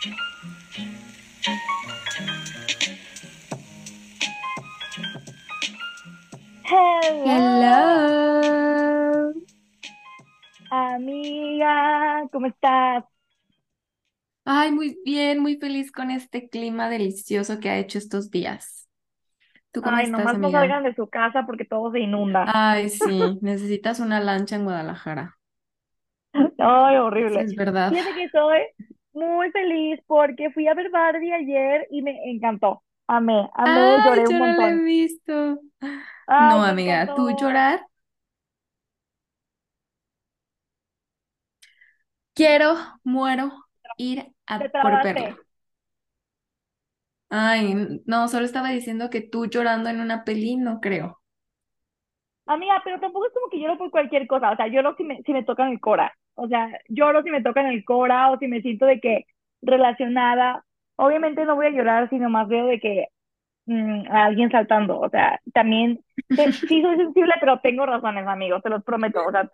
Hello, Hello. amiga, ¿cómo estás? Ay, muy bien, muy feliz con este clima delicioso que ha hecho estos días. ¿Tú cómo Ay, estás, nomás no salgan de su casa porque todo se inunda. Ay, sí, necesitas una lancha en Guadalajara. Ay, Sí, horrible. es verdad. Fíjate que estoy muy feliz porque fui a ver Barbie ayer y me encantó. Amé, amé, Ay, lloré un yo no la he montón. visto. Ay, No, amiga, ¿tú llorar? Quiero, muero, ir Te a por verla. Ay, no, solo estaba diciendo que tú llorando en una peli, no creo. Amiga, pero tampoco es como que lloro por cualquier cosa. O sea, lloro si me, si me tocan el cora. O sea, lloro si me tocan el cora o si me siento de que relacionada. Obviamente no voy a llorar si nomás veo de que mm, a alguien saltando. O sea, también te- sí soy sensible, pero tengo razones, amigos, te los prometo. O sea,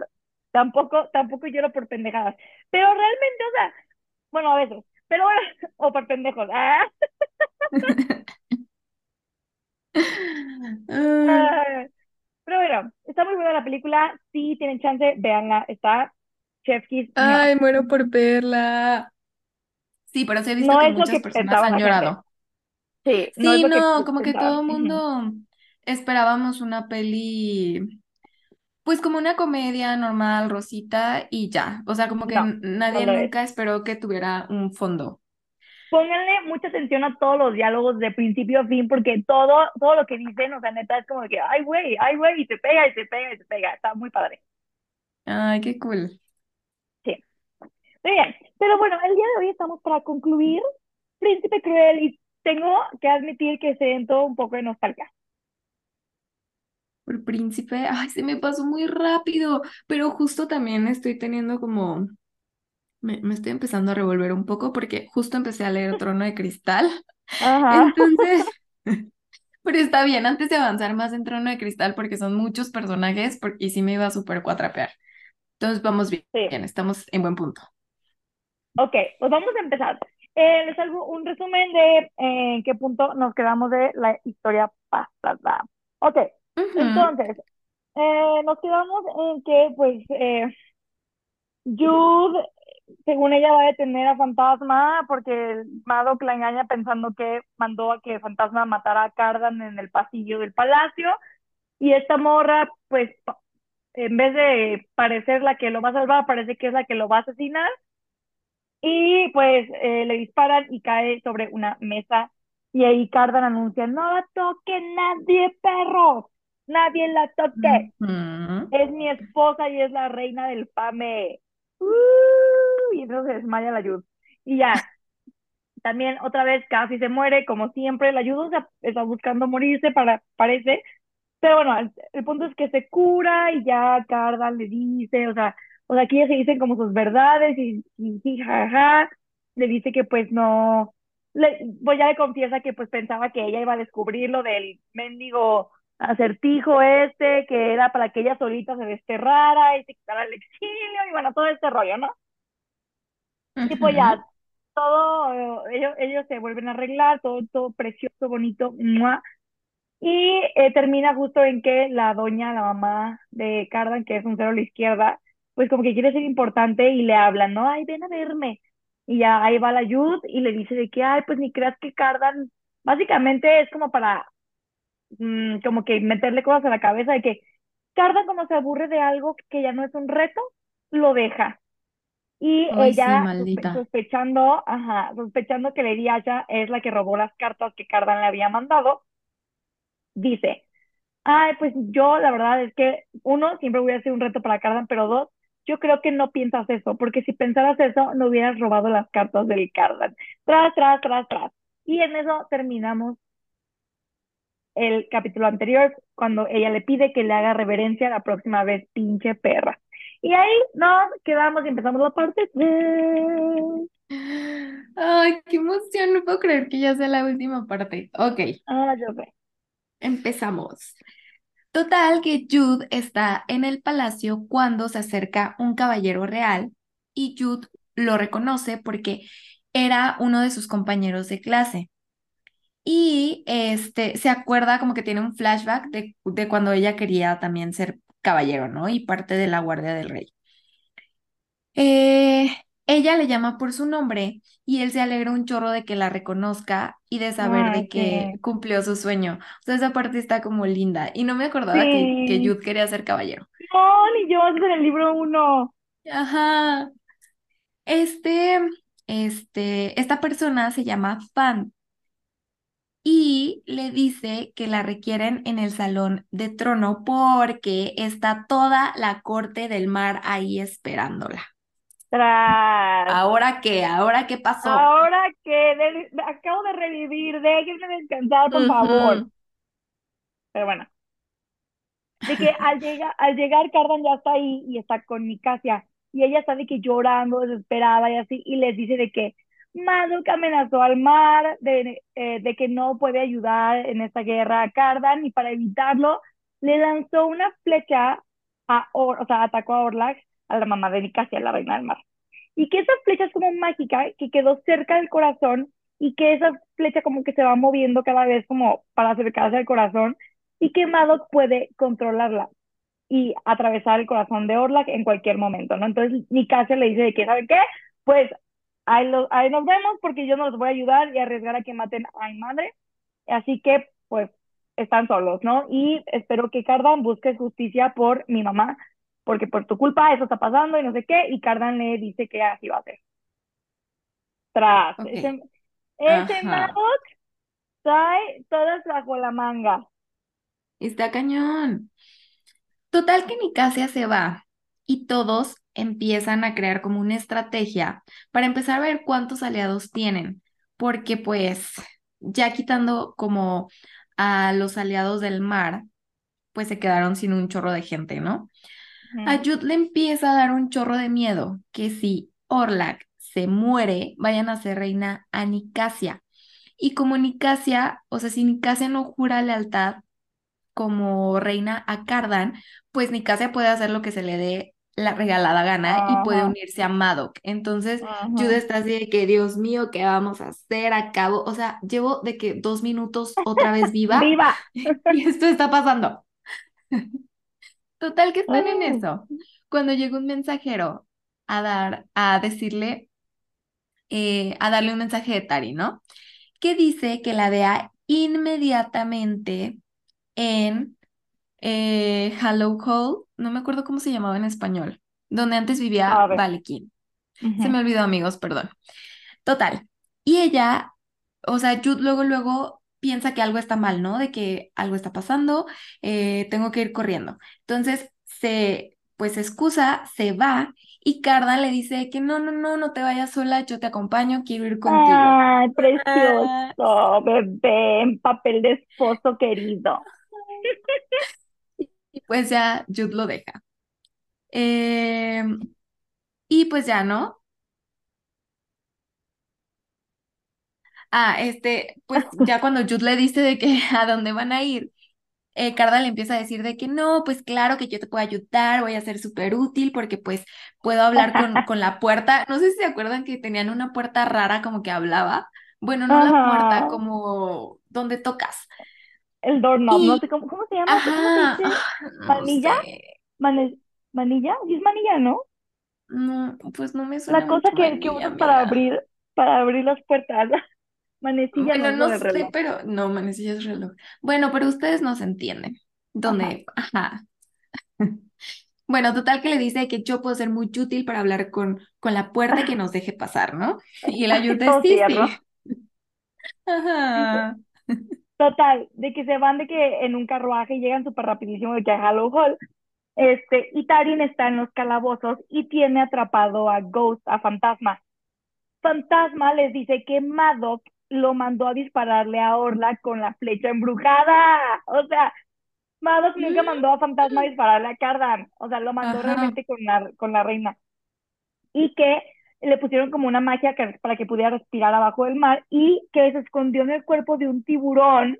tampoco, tampoco lloro por pendejadas. Pero realmente, o sea, bueno, a veces, pero bueno, o por pendejos. Ah. Pero bueno, está muy buena la película. Si tienen chance, véanla. Está Chef. Ay, muero por verla. Sí, pero sí he visto No que es lo muchas que personas han llorado. Sí, no es Sí, que no, como que todo el mundo esperábamos una peli, pues como una comedia normal, rosita y ya. O sea, como que No, n- no nadie es. nunca esperó que tuviera un fondo. Pónganle mucha atención a todos los diálogos de principio a fin, porque todo, todo lo que dicen, o sea, neta, es como que, ay, güey, ay, güey, y se pega, y se pega, y se pega. Está muy padre. Ay, qué cool. Sí. Muy bien. Pero bueno, el día de hoy estamos para concluir Príncipe Cruel y tengo que admitir que siento un poco de nostalgia. Por príncipe, ay, se me pasó muy rápido, pero justo también estoy teniendo como, me, me estoy empezando a revolver un poco porque justo empecé a leer Trono de Cristal. Ajá. Entonces, pero está bien, antes de avanzar más en Trono de Cristal porque son muchos personajes por- y sí me iba a súper cuatrapear. Entonces vamos bien, Sí. estamos en buen punto. Ok, pues vamos a empezar. Eh, les hago un resumen de eh, en qué punto nos quedamos de la historia pasada. Ok, Ujú, entonces, eh, nos quedamos en que, pues, eh, Jude, según ella, va a detener a Fantasma porque el Madoc la engaña pensando que mandó a que Fantasma matara a Cardan en el pasillo del palacio. Y esta morra, pues, en vez de parecer la que lo va a salvar, parece que es la que lo va a asesinar. Y pues eh, le disparan y cae sobre una mesa. Y ahí Cardan anuncia, no la toque nadie, perro. Nadie la toque. Es mi esposa y es la reina del fame. Uh, y entonces se desmaya la ayuda. Y ya, también otra vez casi se muere, como siempre, la ayuda está buscando morirse, para, parece. Pero bueno, el, el punto es que se cura y ya Cardan le dice, o sea, o sea, aquí ya se dicen como sus verdades y, y, y jaja, le dice que pues no, le, pues ya le confiesa que pues pensaba que ella iba a descubrir lo del mendigo acertijo este, que era para que ella solita se desterrara y se quitara el exilio y bueno, todo este rollo, ¿no? Y pues Ujú. ya, todo, ellos, ellos se vuelven a arreglar, todo, todo precioso, bonito, ¡mua! Y eh, termina justo en que la doña, la mamá de Cardan, que es un cero a la izquierda, pues como que quiere ser importante y le habla, ¿no? Ay, ven a verme. Y ya ahí va la Yud y le dice de que, ay, pues ni creas que Cardan, básicamente es como para, mm, como que meterle cosas a la cabeza de que Cardan como se aburre de algo que ya no es un reto, lo deja. Y Ay, sí, ella, sospe- sospechando, ajá, sospechando que Lady Asha es la que robó las cartas que Cardan le había mandado, dice, Ay, pues yo la verdad es que uno, siempre voy a ser un reto para Cardan, pero dos, yo creo que no piensas eso, porque si pensaras eso, no hubieras robado las cartas del Cardan. Tras, tras, tras, tras. Y en eso terminamos el capítulo anterior, cuando ella le pide que le haga reverencia la próxima vez, pinche perra. Y ahí nos quedamos y empezamos la parte 3. Ay, qué emoción, no puedo creer que ya sea la última parte. Ok, Ah, yo sé. empezamos. Total que Jude está en el palacio cuando se acerca un caballero real y Jude lo reconoce porque era uno de sus compañeros de clase. Y este, se acuerda como que tiene un flashback de, de cuando ella quería también ser caballero, ¿no? Y parte de la Guardia del Rey. Eh, ella le llama por su nombre y él se alegra un chorro de que la reconozca y de saber Ay, de que sí. cumplió su sueño. O sea, esa parte está como linda. Y no me acordaba que, que. Jude quería ser caballero. No, ni yo, es en el libro uno. Ajá. Este, este, esta persona se llama Fan y le dice que la requieren en el salón de trono porque está toda la corte del mar ahí esperándola. Tras. ¿Ahora qué? ¿Ahora qué pasó? Ahora que de- acabo de revivir, déjenme descansar, por favor. Ujú. Pero bueno, de que al llegar, al llegar Cardan ya está ahí y está con Nicasia y ella está de que llorando, desesperada y así, y les dice de que Madoc amenazó al mar, de, eh, de que no puede ayudar en esta guerra a Cardan y para evitarlo le lanzó una flecha a, Or, o sea, atacó a Orlax, a la mamá de Nicasia, la reina del mar. Y que esa flecha es como mágica, que quedó cerca del corazón y que esa flecha como que se va moviendo cada vez como para acercarse al corazón y que Madoc puede controlarla y atravesar el corazón de Orlac en cualquier momento, ¿no? Entonces Nicasia le dice de que, ¿sabe qué? Pues ahí, lo, ahí nos vemos porque yo no los voy a ayudar y arriesgar a que maten a mi madre. Así que, pues, están solos, ¿no? Y espero que Cardan busque justicia por mi mamá, porque por tu culpa eso está pasando y no sé qué, y Cardan le dice que así va a ser. Tras, Ok. ese, ese. Madoc trae todas bajo la manga. Está cañón. Total que Nicasia se va y todos empiezan a crear como una estrategia para empezar a ver cuántos aliados tienen, porque pues ya quitando como a los aliados del mar, pues se quedaron sin un chorro de gente, ¿no? A Ujú. Jude le empieza a dar un chorro de miedo que si Orlac se muere, vayan a ser reina a Nicasia. Y como Nicasia, o sea, si Nicasia no jura lealtad como reina a Cardan, pues Nicasia puede hacer lo que se le dé la regalada gana y puede unirse a Madoc. Entonces, Jude ajá. está así de que, Dios mío, ¿qué vamos a hacer? Acabo, o sea, llevo de que dos minutos otra vez viva ¡Viva! y esto está pasando. Total que están en eso. Cuando llega un mensajero a dar, a decirle, eh, a darle un mensaje de Tari, ¿no? Que dice que la vea inmediatamente en eh, Hollow Hall, no me acuerdo cómo se llamaba en español, donde antes vivía. Valekin. Se me olvidó, amigos, perdón. Total. Y ella, o sea, Jude luego, luego piensa que algo está mal, ¿no? De que algo está pasando, eh, tengo que ir corriendo. Entonces se, pues excusa, se va y Cardan le dice que no, no, no, no te vayas sola, yo te acompaño, quiero ir contigo. Ay, Ah, precioso, bebé, en papel de esposo querido. pues ya Jude lo deja. Eh, y pues ya, ¿no? Ah, este, pues ya cuando Jude le dice de que a dónde van a ir, eh, Carda le empieza a decir de que no, pues claro que yo te puedo ayudar, voy a ser súper útil porque pues puedo hablar con, con la puerta. No sé si se acuerdan que tenían una puerta rara como que hablaba. Bueno, no la puerta, como donde tocas. El doorknob, no Y, sé cómo, ¿cómo se llama? ¿Cómo se ajá, dice? ah, no ¿Manilla? sé, ¿Manilla? Sí es manilla, ¿no? no, pues no me La suena cosa mucho que, que manilla, usas para abrir, para abrir las puertas. Manecilla no Bueno, es no sé, reloj. pero no, manecilla es reloj. Bueno, pero ustedes nos entienden. Ajá. ¿Dónde? Ajá. Bueno, total que le dice que yo puedo ser muy útil para hablar con, con la puerta y que nos deje pasar, ¿no? Y el Ay, ayuda todo sí, sí. Ajá. Total, de que se van de que en un carruaje y llegan súper rapidísimo de que a Hollow Hall. Este, y Tarin está en los calabozos y tiene atrapado a Ghost, a Fantasma. Fantasma les dice que Madoc lo mandó a dispararle a Orla con la flecha embrujada. O sea, Madoc nunca mandó a Fantasma a dispararle a Cardan. O sea, lo mandó Ajá. realmente con la, con la reina. Y que le pusieron como una magia que- para que pudiera respirar abajo del mar y que se escondió en el cuerpo de un tiburón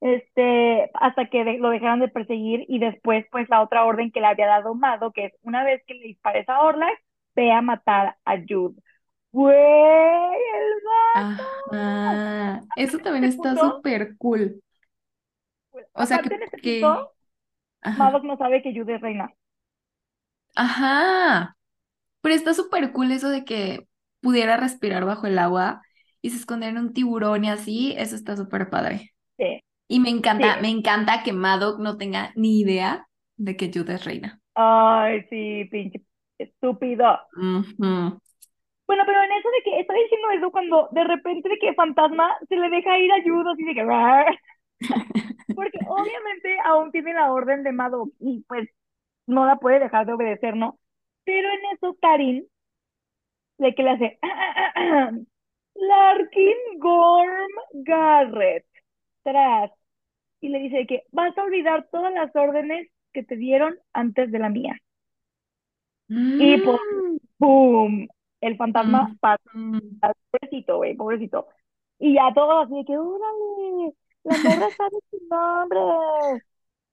este, hasta que de- lo dejaron de perseguir y después pues la otra orden que le había dado Mado, que es una vez que le dispares a Orlac, ve a matar a Jude. Güey, el. Ajá. Eso también está súper cool. pues, O sea que, aparte que. Maddox no sabe que Jude es reina. Ajá. Pero está súper cool eso de que pudiera respirar bajo el agua y se esconder en un tiburón y así. Eso está súper padre. Sí, Y me encanta, sí. me encanta que Madoc no tenga ni idea de que Jude es reina. Ay, sí, pinche estúpido. Bueno, pero en eso de que está diciendo eso cuando de repente de que Fantasma se le deja ir ayuda, así de que... Porque obviamente aún tiene la orden de Maddox y pues no la puede dejar de obedecer, ¿no? Pero en eso Tarin de que le hace Larkin Gorm Garrett tras y le dice que vas a olvidar todas las órdenes que te dieron antes de la mía. Y pues, Mm, ¡boom! El fantasma mm, pasa, pobrecito, güey, pobrecito. Y ya todo así de que, órale, la morra sabe su nombre.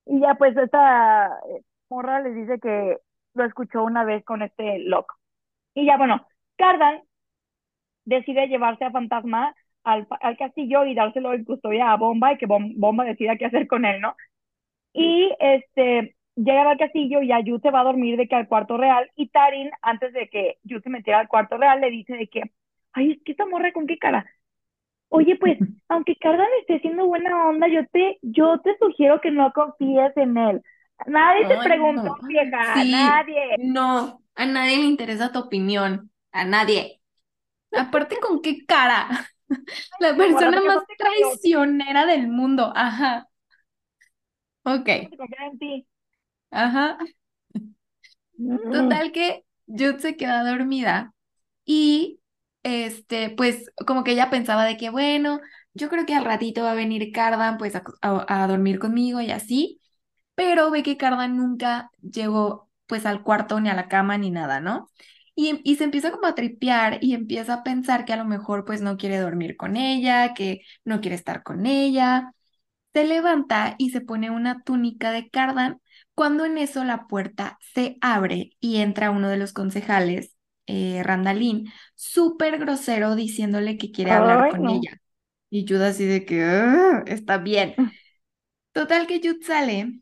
Y ya pues esta eh, morra les dice que lo escuchó una vez con este loco. Y ya bueno, Cardan decide llevarse a Fantasma al, al castillo y dárselo en custodia a Bomba y que Bom- Bomba decida qué hacer con él, ¿no? Y este, llegan al castillo y a Yu se va a dormir de que al cuarto real y Tarin, antes de que Yu se metiera al cuarto real, le dice de que, ay, es que esta morra con qué cara. Oye, pues, aunque Cardan esté siendo buena onda, yo te, yo te sugiero que no confíes en él. Nadie te Ay, preguntó, no. vieja, Sí, nadie. no, a nadie le interesa tu opinión, a nadie. Aparte, ¿con qué cara? La persona más traicionera del mundo. Ajá, ok, ajá. Mm. Total que Jude se queda dormida y este, pues como que ella pensaba de que, bueno, yo creo que al ratito va a venir Cardan pues a, a- a dormir conmigo y así, pero ve que Cardan nunca llegó pues al cuarto ni a la cama ni nada, ¿no? Y, y se empieza como a tripear y empieza a pensar que a lo mejor pues no quiere dormir con ella, que no quiere estar con ella. Se levanta y se pone una túnica de Cardan, cuando en eso la puerta se abre y entra uno de los concejales, eh, Randalín, súper grosero diciéndole que quiere hablar Ay, con no. ella. Y Jude así de que "Ah, está bien. Total que Jude sale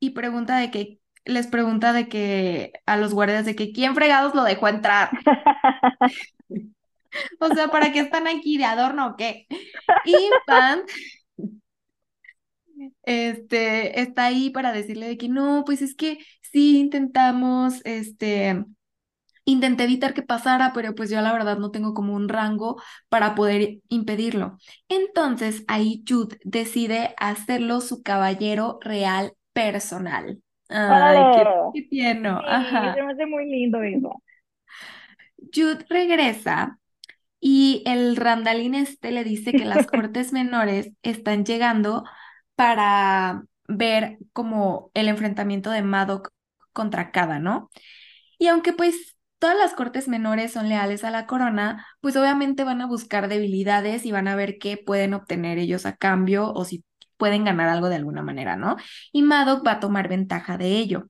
y pregunta de que, les pregunta de que a los guardias de que quién fregados lo dejó entrar. O sea, ¿para qué están aquí de adorno o qué? Y Van este, está ahí para decirle de que no, pues es que sí intentamos, este, intenté evitar que pasara, pero pues yo la verdad no tengo como un rango para poder impedirlo. Entonces ahí Jude decide hacerlo su caballero real personal. Ay, qué, tierno, Sí, ajá. se me hace muy lindo eso. Jude regresa y el Randalín este le dice que las cortes menores están llegando para ver como el enfrentamiento de Madoc contra Kada, ¿no? Y aunque pues todas las cortes menores son leales a la corona, pues obviamente van a buscar debilidades y van a ver qué pueden obtener ellos a cambio o si pueden ganar algo de alguna manera, ¿no? Y Madoc va a tomar ventaja de ello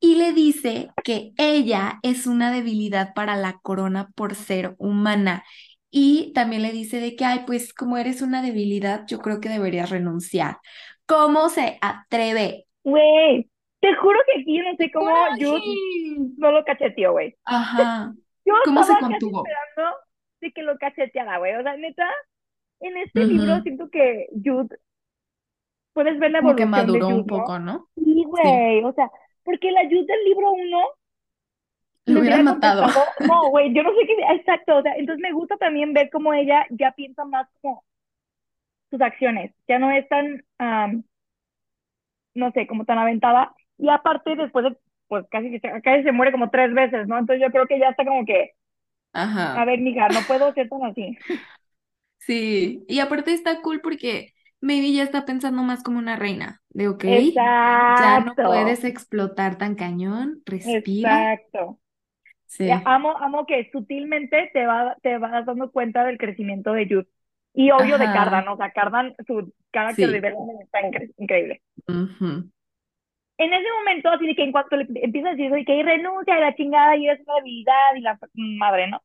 y le dice que ella es una debilidad para la corona por ser humana. Y también le dice de que, ay, pues como eres una debilidad, yo creo que deberías renunciar. ¿Cómo se atreve? Güey, te juro que aquí no sé cómo no lo cacheteó, güey. Ajá. Yo ¿Cómo se estaba casi contuvo? esperando de que lo cacheteara, güey. O sea, neta, en este libro siento que Jude, puedes ver la Como que evolución de maduró un poco, ¿no? Sí, Sí. güey. O sea, porque la Jude del libro uno Lo hubieran hubiera matado. no, güey, yo no sé qué, exacto. O sea, entonces me gusta también ver cómo ella ya piensa más como sus acciones. Ya no es tan, am, no sé, como tan aventada. Y aparte, después de, pues casi casi se muere como tres veces, ¿no? Entonces yo creo que ya está como que, a Ajá. ver, mija, no puedo ser tan así. Sí. Y aparte está cool porque maybe ya está pensando más como una reina. De, ok, ya no Exacto, puedes explotar tan cañón, respira. exacto. Sí. amo, amo que sutilmente te, va, te vas dando cuenta del crecimiento de Jude. Y obvio de. Cardan, o sea, Cardan, su character Sí. development está incre- increíble. Ujú. En ese momento, así de que en cuanto le empieza a decir, oye, que renuncia a la chingada y es una debilidad y la madre, ¿no?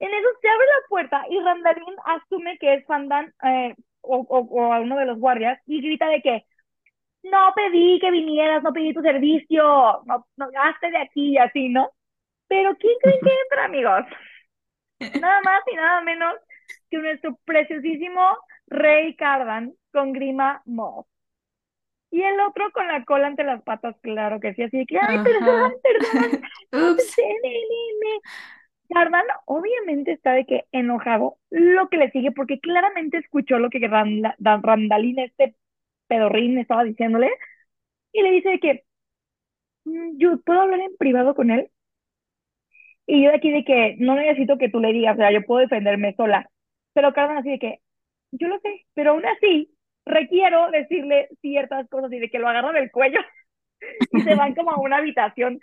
En eso se abre la puerta y Randalín asume que es Fandan eh, o, o, o a uno de los guardias y grita de que no pedí que vinieras, no pedí tu servicio, no, no gaste de aquí y así, ¿no? Pero ¿quién creen que entra, amigos? Nada más y nada menos que nuestro preciosísimo Rey Cardan con Grima Moss. Y el otro con la cola entre las patas, claro que sí, así que, ay, perdón, perdón. Ups. Cardan obviamente está de que enojado lo que le sigue porque claramente escuchó lo que Randa, Randalín, este pedorrín, estaba diciéndole y le dice de que, mm, yo puedo hablar en privado con él. Y yo de aquí de que no necesito que tú le digas, o sea, yo puedo defenderme sola. Pero Cardan así de que, yo lo sé, pero aún así requiero decirle ciertas cosas y de que lo agarra del cuello y se van como a una habitación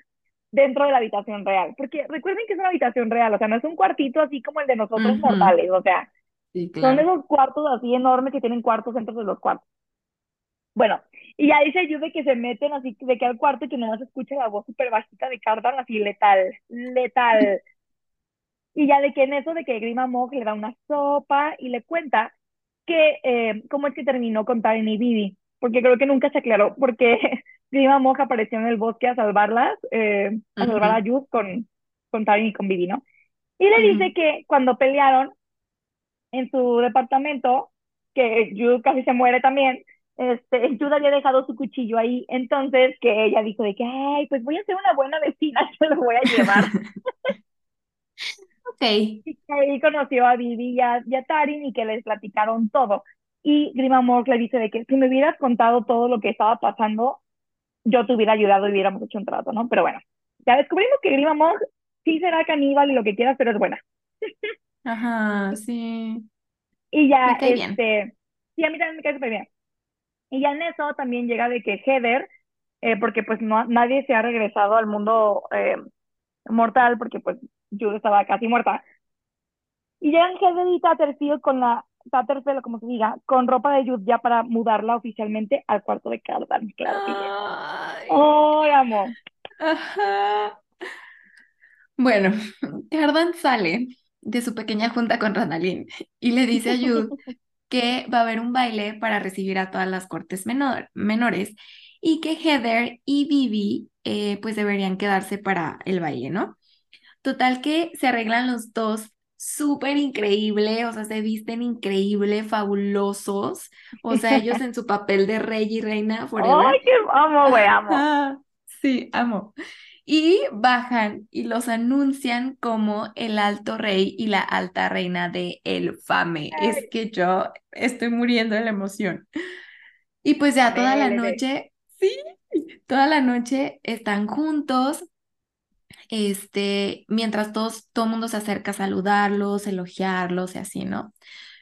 dentro de la habitación real. Porque recuerden que es una habitación real, o sea, no es un cuartito así como el de nosotros Ujú. mortales, o sea, Sí, son claro. esos cuartos así enormes que tienen cuartos dentro de los cuartos. Bueno, y ya dice Yu de que se meten así de que al cuarto y que nomás escucha la voz súper bajita de Cardan así letal, letal. Y ya de que en eso de que Grima Mog le da una sopa y le cuenta que eh, cómo es que terminó con Taren y Vivi, porque creo que nunca se aclaró, porque Grima Mog apareció en el bosque a salvarlas, eh, a salvar a Yud con, con Taren y con Vivi, ¿no? Y le ujú. dice que cuando pelearon en su departamento, que Yud casi se muere también, este, Yud había dejado su cuchillo ahí, entonces que ella dijo de que, ay, pues voy a ser una buena vecina, yo lo voy a llevar. Ok. Y que ahí conoció a Vivi y a, y a Tarin y que les platicaron todo. Y Grima Morg le dice de que si me hubieras contado todo lo que estaba pasando, yo te hubiera ayudado y hubiéramos hecho un trato, ¿no? Pero bueno, ya descubrimos que Grima Morg sí será caníbal y lo que quieras, pero es buena. Ajá, sí. Y ya, Me cae bien. este, sí, a mí también me cae súper bien. Y ya en eso también llega de que Heather, eh, porque pues no, nadie se ha regresado al mundo eh, mortal, porque pues Jude estaba casi muerta. Y llegan Heather y Tatterfield con la, Tatterfield, como se diga, con ropa de Jude ya para mudarla oficialmente al cuarto de Cardan, claro que. Ay, ¡Oh, amo! ajá. Bueno, Cardan sale de su pequeña junta con Randalín y le dice a Jude que va a haber un baile para recibir a todas las cortes menor- menores y que Heather y Vivi eh, pues deberían quedarse para el baile, ¿no? Total que se arreglan los dos súper increíble, o sea, se visten increíble, fabulosos, o sea, ellos en su papel de rey y reina forever. ¡Ay, qué amo, güey, amo! Sí, amo. Y bajan y los anuncian como el alto rey y la alta reina de El Fame. Es que yo estoy muriendo de la emoción. Y pues ya toda la noche, sí, toda la noche están juntos, este, mientras todos, todo el mundo se acerca a saludarlos, elogiarlos y así, ¿no?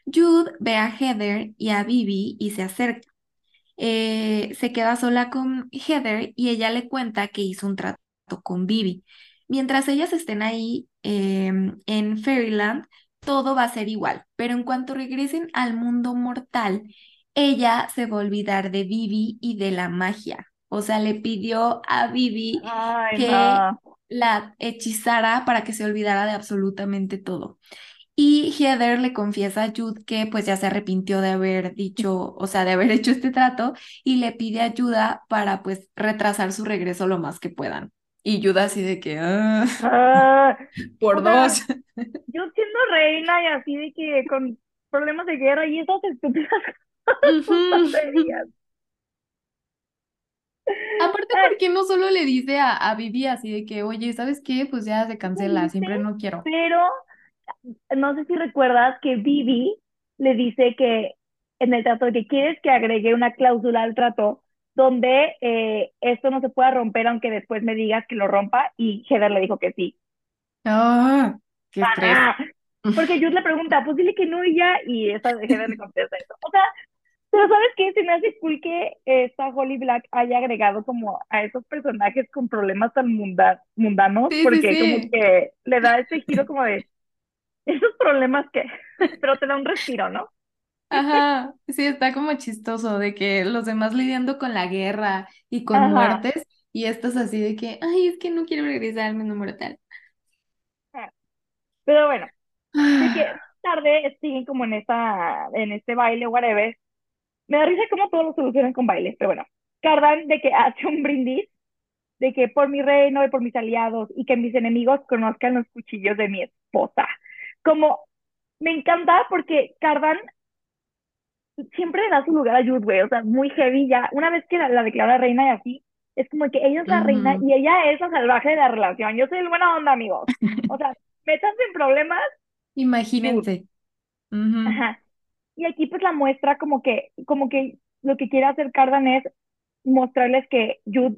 Jude ve a Heather y a Vivi y se acerca. Eh, se queda sola con Heather y ella le cuenta que hizo un trato con Vivi. Mientras ellas estén ahí em, en Fairyland, todo va a ser igual, pero en cuanto regresen al mundo mortal, ella se va a olvidar de Vivi y de la magia. O sea, le pidió a Vivi Ay, que no. La hechizara para que se olvidara de absolutamente todo. Y Heather le confiesa a Jude que pues ya se arrepintió de haber dicho, o sea, de haber hecho este trato y le pide ayuda para pues retrasar su regreso lo más que puedan. Y Jude así de que, "Ah, Ah, por o sea, dos. yo siendo reina y así de que con problemas de guerra y esas estúpidas. Aparte, Ay, ¿por qué no solo le dice a, a Vivi así de que, oye, ¿sabes qué? Pues ya se cancela, siempre no quiero. pero no sé si recuerdas que Vivi le dice que en el trato que quieres que agregue una cláusula al trato donde eh, esto no se pueda romper aunque después me digas que lo rompa y Heather le dijo que sí. Ah, qué estrés. Porque Jude le pregunta, pues dile que no y ya, y esa Heather le contesta eso. O sea, pero ¿sabes qué? Se me hace cool que esta Holly Black haya agregado como a esos personajes con problemas tan munda mundanos, Sí, sí, porque como que le da ese giro como de esos problemas que, pero te da un respiro, ¿no? Ajá, sí, está como chistoso de que los demás lidiando con la guerra y con Ajá. muertes y estos así de que, ay, es que no quiero regresar al mundo mortal. Pero bueno, De que tarde siguen como en esta, en este baile, whatever. Me da risa como todos lo solucionan con bailes, pero bueno. Cardan de que hace un brindis de que por mi reino y por mis aliados y que mis enemigos conozcan los cuchillos de mi esposa. Como me encanta porque Cardan siempre le da su lugar a Jude, güey, o sea, muy heavy ya. Una vez que la, la declara reina y así, es como que ella es la reina y ella es la salvaje de la relación. Yo soy el buena onda, amigos. O sea, métanse en problemas. Imagínense. Ujú. Ajá. Y aquí pues la muestra como que, como que lo que quiere hacer Cardan es mostrarles que Jude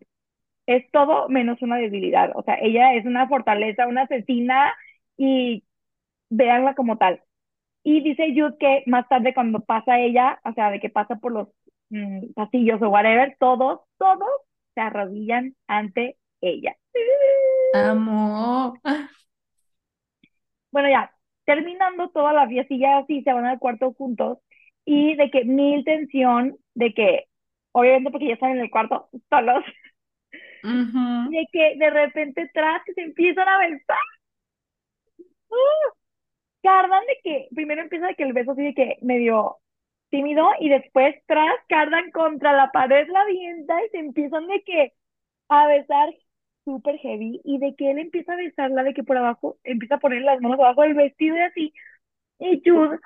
es todo menos una debilidad. O sea, ella es una fortaleza, una asesina y véanla como tal. Y dice Jude que más tarde cuando pasa ella, o sea, de que pasa por los mm, pasillos o whatever, todos, todos se arrodillan ante ella. Amo. Bueno, ya, terminando toda la fiestilla así, se van al cuarto juntos y de que mil tensión, de que, obviamente porque ya están en el cuarto solos, Ujú. de que de repente tras que se empiezan a besar. ¡Uh! Cardan de que primero empieza de que el beso así de que medio tímido y después tras cardan contra la pared la avienta y se empiezan de que a besar súper heavy y de que él empieza a besarla de que por abajo empieza a poner las manos abajo del vestido y así y Jude,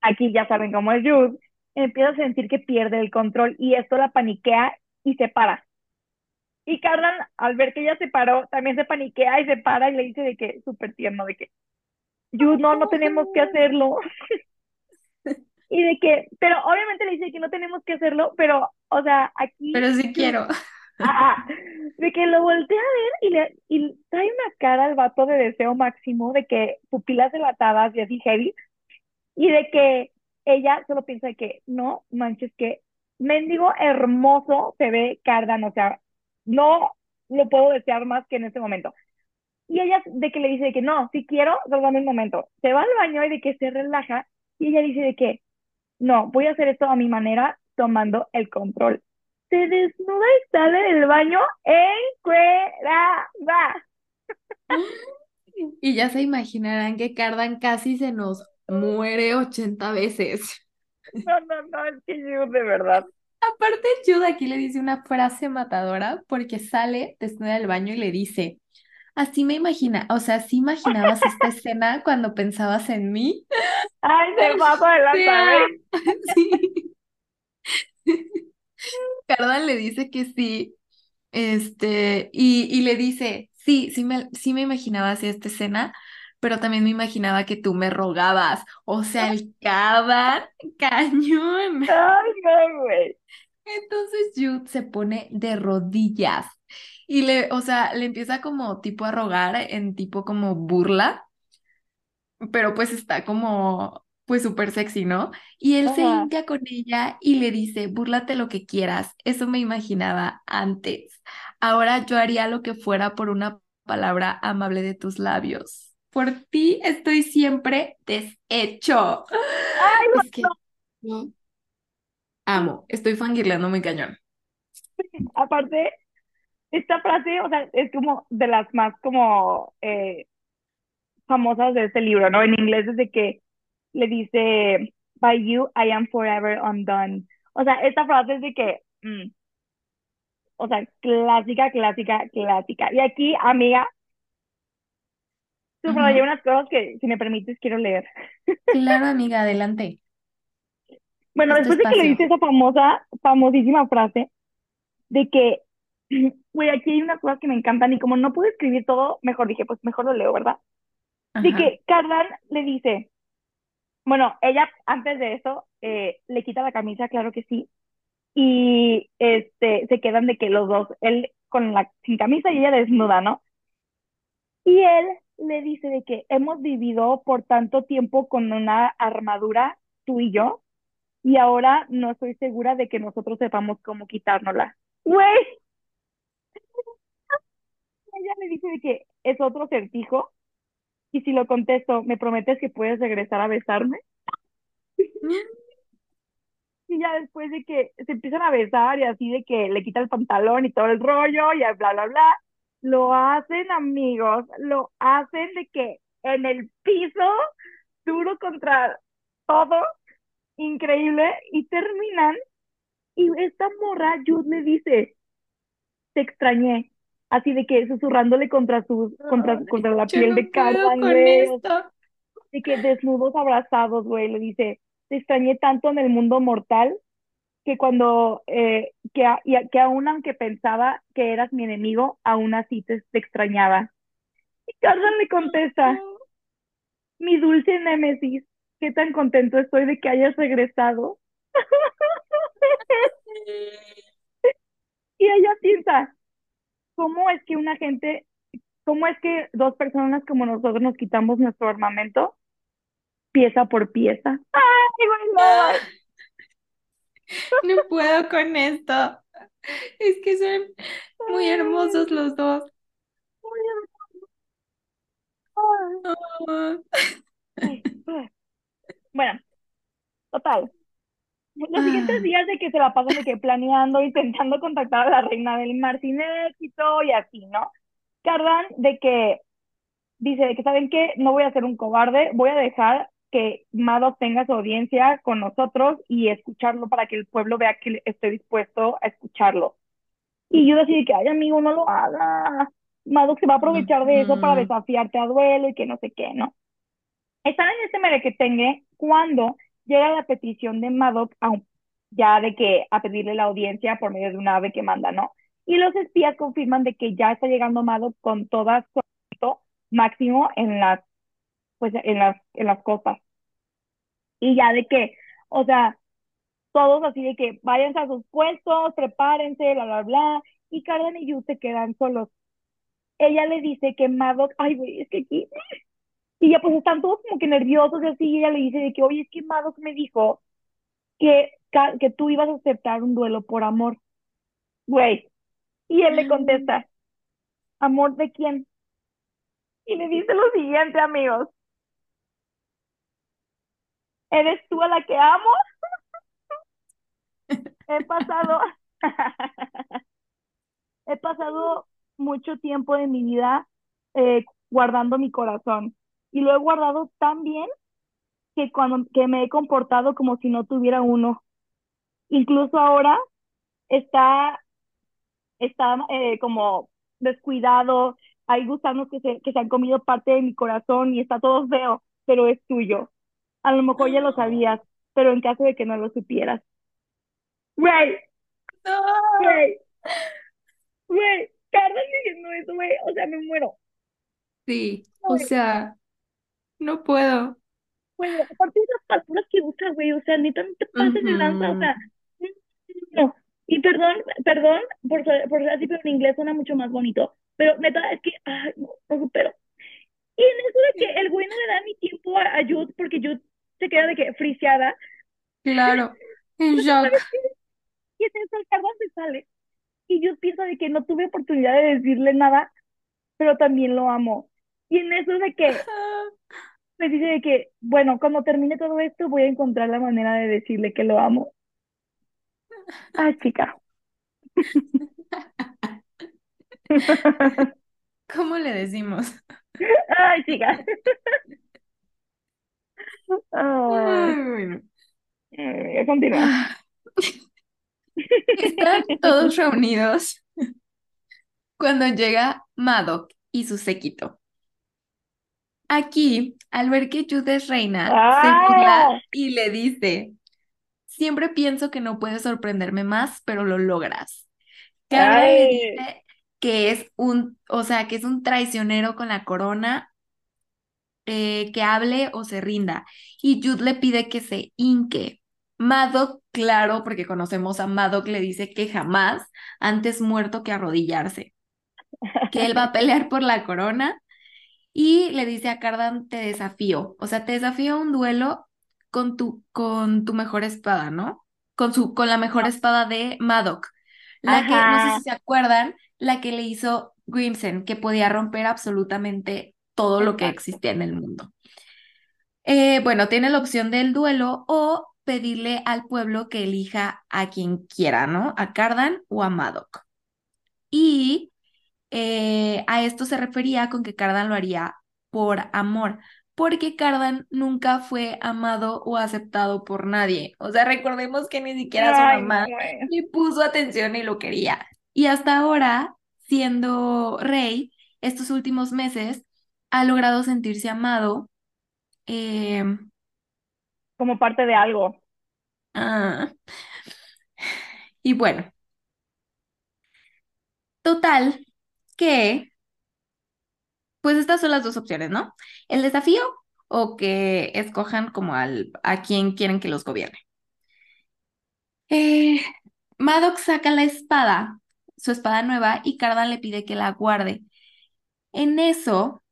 aquí ya saben cómo es Jude, empieza a sentir que pierde el control y esto la paniquea y se para. Y Cardan, al ver que ella se paró, también se paniquea y se para y le dice de que súper tierno, de que Jude, no, no tenemos que hacerlo. Y de que, pero obviamente le dice que no tenemos que hacerlo, pero, o sea, aquí, Pero sí quiero. de que lo voltea a ver y le y trae una cara al vato de deseo máximo, de que pupilas dilatadas y así heavy, y de que ella solo piensa de que, no manches, que mendigo hermoso se ve Cardan, o sea, no lo puedo desear más que en este momento. Y ella de que le dice de que no, si quiero, solo dame un momento. Se va al baño y de que se relaja, y ella dice de que no, voy a hacer esto a mi manera, tomando el control. Se desnuda y sale del baño encuerada. Y ya se imaginarán que Cardan casi se nos muere 80 veces. No, no, no, es que yo de verdad. Aparte, Jude aquí le dice una frase matadora porque sale desnuda del baño y le dice, así me imagina, o sea, ¿sí imaginabas esta escena cuando pensabas en mí? Ay, se pasó de amo. güey. Sí. Cardan le dice que sí, este, y, y le dice, sí, sí me, sí me imaginaba así esta escena, pero también me imaginaba que tú me rogabas, o sea, el Cardan, cañón. Ay, no, güey. Entonces Jude se pone de rodillas y le, o sea, le empieza como tipo a rogar en tipo como burla, pero pues está como pues súper sexy, ¿no? Y él se hinca con ella y le dice, búrlate lo que quieras, eso me imaginaba antes. Ahora yo haría lo que fuera por una palabra amable de tus labios. Por ti estoy siempre deshecho. Ay, Es que no. amo, estoy fangirleando muy cañón. Aparte, esta frase, o sea, es como de las más como eh, famosas de este libro, ¿no? En inglés es de que le dice, by you, I am forever undone. O sea, esta frase es de que, mm, o sea, clásica, clásica, clásica. Y aquí, amiga, subrayé Ujú. unas cosas que, si me permites, quiero leer. Claro, amiga, adelante. Bueno, Este después de que le dice esa famosa, famosísima frase de que, güey, aquí hay unas cosas que me encantan y como no pude escribir todo, mejor dije, pues mejor lo leo, ¿verdad? De Ajá. que Cardan le dice, bueno, ella antes de eso eh, le quita la camisa, claro que sí, y este se quedan de que los dos, él con la sin camisa y ella desnuda, ¿no? Y él le dice de que hemos vivido por tanto tiempo con una armadura, tú y yo, y ahora no estoy segura de que nosotros sepamos cómo quitárnosla. Güey, ella le dice de que es otro certijo, y si lo contesto, ¿me prometes que puedes regresar a besarme? Y ya después de que se empiezan a besar y así de que le quita el pantalón y todo el rollo y bla, bla, bla, lo hacen amigos, lo hacen de que en el piso duro contra todo, increíble, y terminan, y esta morra, Jude le dice, te extrañé, así de que susurrándole contra sus, contra, Ay, contra la piel no de con güey, esto. de que desnudos abrazados, güey, le dice, te extrañé tanto en el mundo mortal que cuando, eh, que, a- y a- que aún aunque pensaba que eras mi enemigo, aún así te, te extrañaba. Y Cardan le contesta, mi dulce némesis, qué tan contento estoy de que hayas regresado. Y ella piensa, ¿cómo es que una gente, cómo es que dos personas como nosotros nos quitamos nuestro armamento pieza por pieza? ¡Ay, güey, no! No puedo con esto. Es que son muy hermosos los dos. Ah. Ay, ay. Bueno, total. Los siguientes Ah. días de que se la pasan de que planeando, intentando contactar a la reina del mar sin éxito y así, ¿no? Cardan de que dice de que, ¿saben qué? No voy a ser un cobarde, voy a dejar que Madoc tenga su audiencia con nosotros y escucharlo para que el pueblo vea que estoy dispuesto a escucharlo. Y yo así de que, ay, amigo, no lo haga. Madoc se va a aprovechar de eso para desafiarte a duelo y que no sé qué, ¿no? Están en este merequetengue cuando llega la petición de Madoc ya de que a pedirle la audiencia por medio de una ave que manda, ¿no? Y los espías confirman de que ya está llegando Madoc con toda su máximo en las, pues, en las, en las costas. Y ya de que, o sea, todos así de que váyanse a sus puestos, prepárense, bla, bla, bla. Y Cardan y Yu se quedan solos. Ella le dice que Madoc, ay, güey, es que aquí. Y ya pues están todos como que nerviosos y así. Y ella le dice de que, oye, es que Madoc me dijo que, que tú ibas a aceptar un duelo por amor. Güey. Y él le contesta, ¿amor de quién? Y le dice lo siguiente, amigos. ¿Eres tú a la que amo? He pasado, he pasado mucho tiempo de mi vida eh, guardando mi corazón y lo he guardado tan bien que cuando que me he comportado como si no tuviera uno. Incluso ahora está, está eh, como descuidado, hay gusanos que se, que se han comido parte de mi corazón y está todo feo, pero es tuyo. A lo mejor ya lo sabías, pero en caso de que no lo supieras. Güey, No. güey, güey, Carlos diciendo eso, güey, o sea, me muero. Sí, o sea, no puedo. güey, aparte de esas palabras que usas, güey, o sea, neta, no te pases de lanza, o sea, no. Y perdón, perdón por ser, por ser así, pero en inglés suena mucho más bonito. Pero neta, es que, ay, no, no supero. Y en eso de que el güey no le da ni tiempo a, a Jude, porque Jude se queda de que friseada, Claro, en shock. y en eso el Cardan se sale. Y Jude piensa de que no tuve oportunidad de decirle nada, pero también lo amo. Y en eso de que me dice de que, bueno, cuando termine todo esto, voy a encontrar la manera de decirle que lo amo. Ay, chica. ¿Cómo le decimos? Ay, chica. Ay, bueno. eh, continúa. Ah. Están todos reunidos cuando llega Madoc y su séquito. Aquí, al ver que Jude es reina, se burla ¡Ah! y le dice, siempre pienso que no puedes sorprenderme más, pero lo logras. Le dice que es un, o sea, que es un traicionero con la corona, eh, que hable o se rinda. Y Jude le pide que se hinque. Madoc, claro, porque conocemos a Madoc, le dice que jamás, antes muerto que arrodillarse, que él va a pelear por la corona y le dice a Cardan, te desafío, o sea, te desafío a un duelo con tu, con tu mejor espada, ¿no? Con su, con la mejor espada de Madoc, la que, no sé si se acuerdan, la que le hizo Grimsen, que podía romper absolutamente todo lo que existía en el mundo. Eh, bueno, tiene la opción del duelo o pedirle al pueblo que elija a quien quiera, ¿no? A Cardan o a Madoc. Y eh, a esto se refería con que Cardan lo haría por amor, porque Cardan nunca fue amado o aceptado por nadie. O sea, recordemos que ni siquiera su Ay, mamá no, le puso atención y lo quería. Y hasta ahora, siendo rey, estos últimos meses, ha logrado sentirse amado. eh, Como parte de algo. ah, y bueno, total que, pues estas son las dos opciones, ¿no? El desafío o que escojan como al, a quien quieren que los gobierne. Eh, Maddox saca la espada, su espada nueva, y Cardan le pide que la guarde. En eso,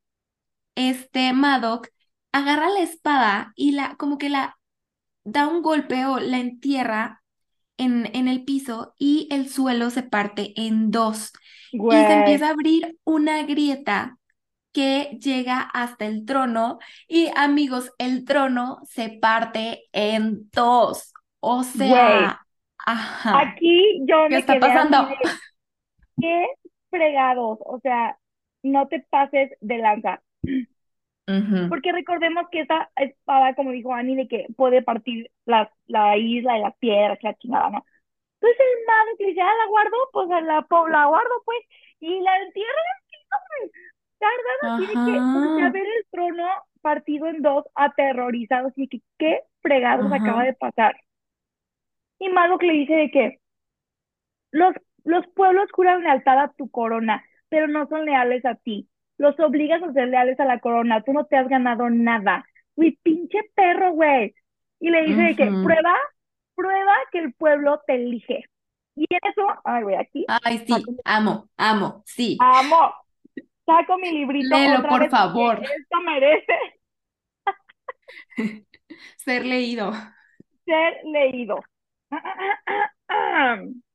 este Maddox agarra la espada y la, como que la da un golpe o la entierra en, en el piso y el suelo se parte en dos. Y se empieza a abrir una grieta que llega hasta el trono y amigos, el trono se parte en dos. O sea, ajá. Aquí yo ¿Qué me está quedé pasando? de, qué fregados, o sea, no te pases de lanza. Porque recordemos que esa espada, como dijo Annie, de que puede partir la, la isla de las piedras, la chingada, ¿no? Entonces el mago que dice, ah, la guardo, pues la, la guardo, pues, y la entierra en el piso, así de que, o sea, ver el trono partido en dos, aterrorizado, así que, ¿qué fregados acaba de pasar? Y Mago le dice de que los, los pueblos juran lealtad a tu corona, pero no son leales a ti. Los obligas a ser leales a la corona. Tú no te has ganado nada. Uy, pinche perro, güey. Y le dice de que prueba, prueba que el pueblo te elige. Y eso, ay, güey, aquí Ay, sí, amo, amo, sí. amo, saco mi librito Léelo, otra por vez favor. esto merece Ser leído. ser leído.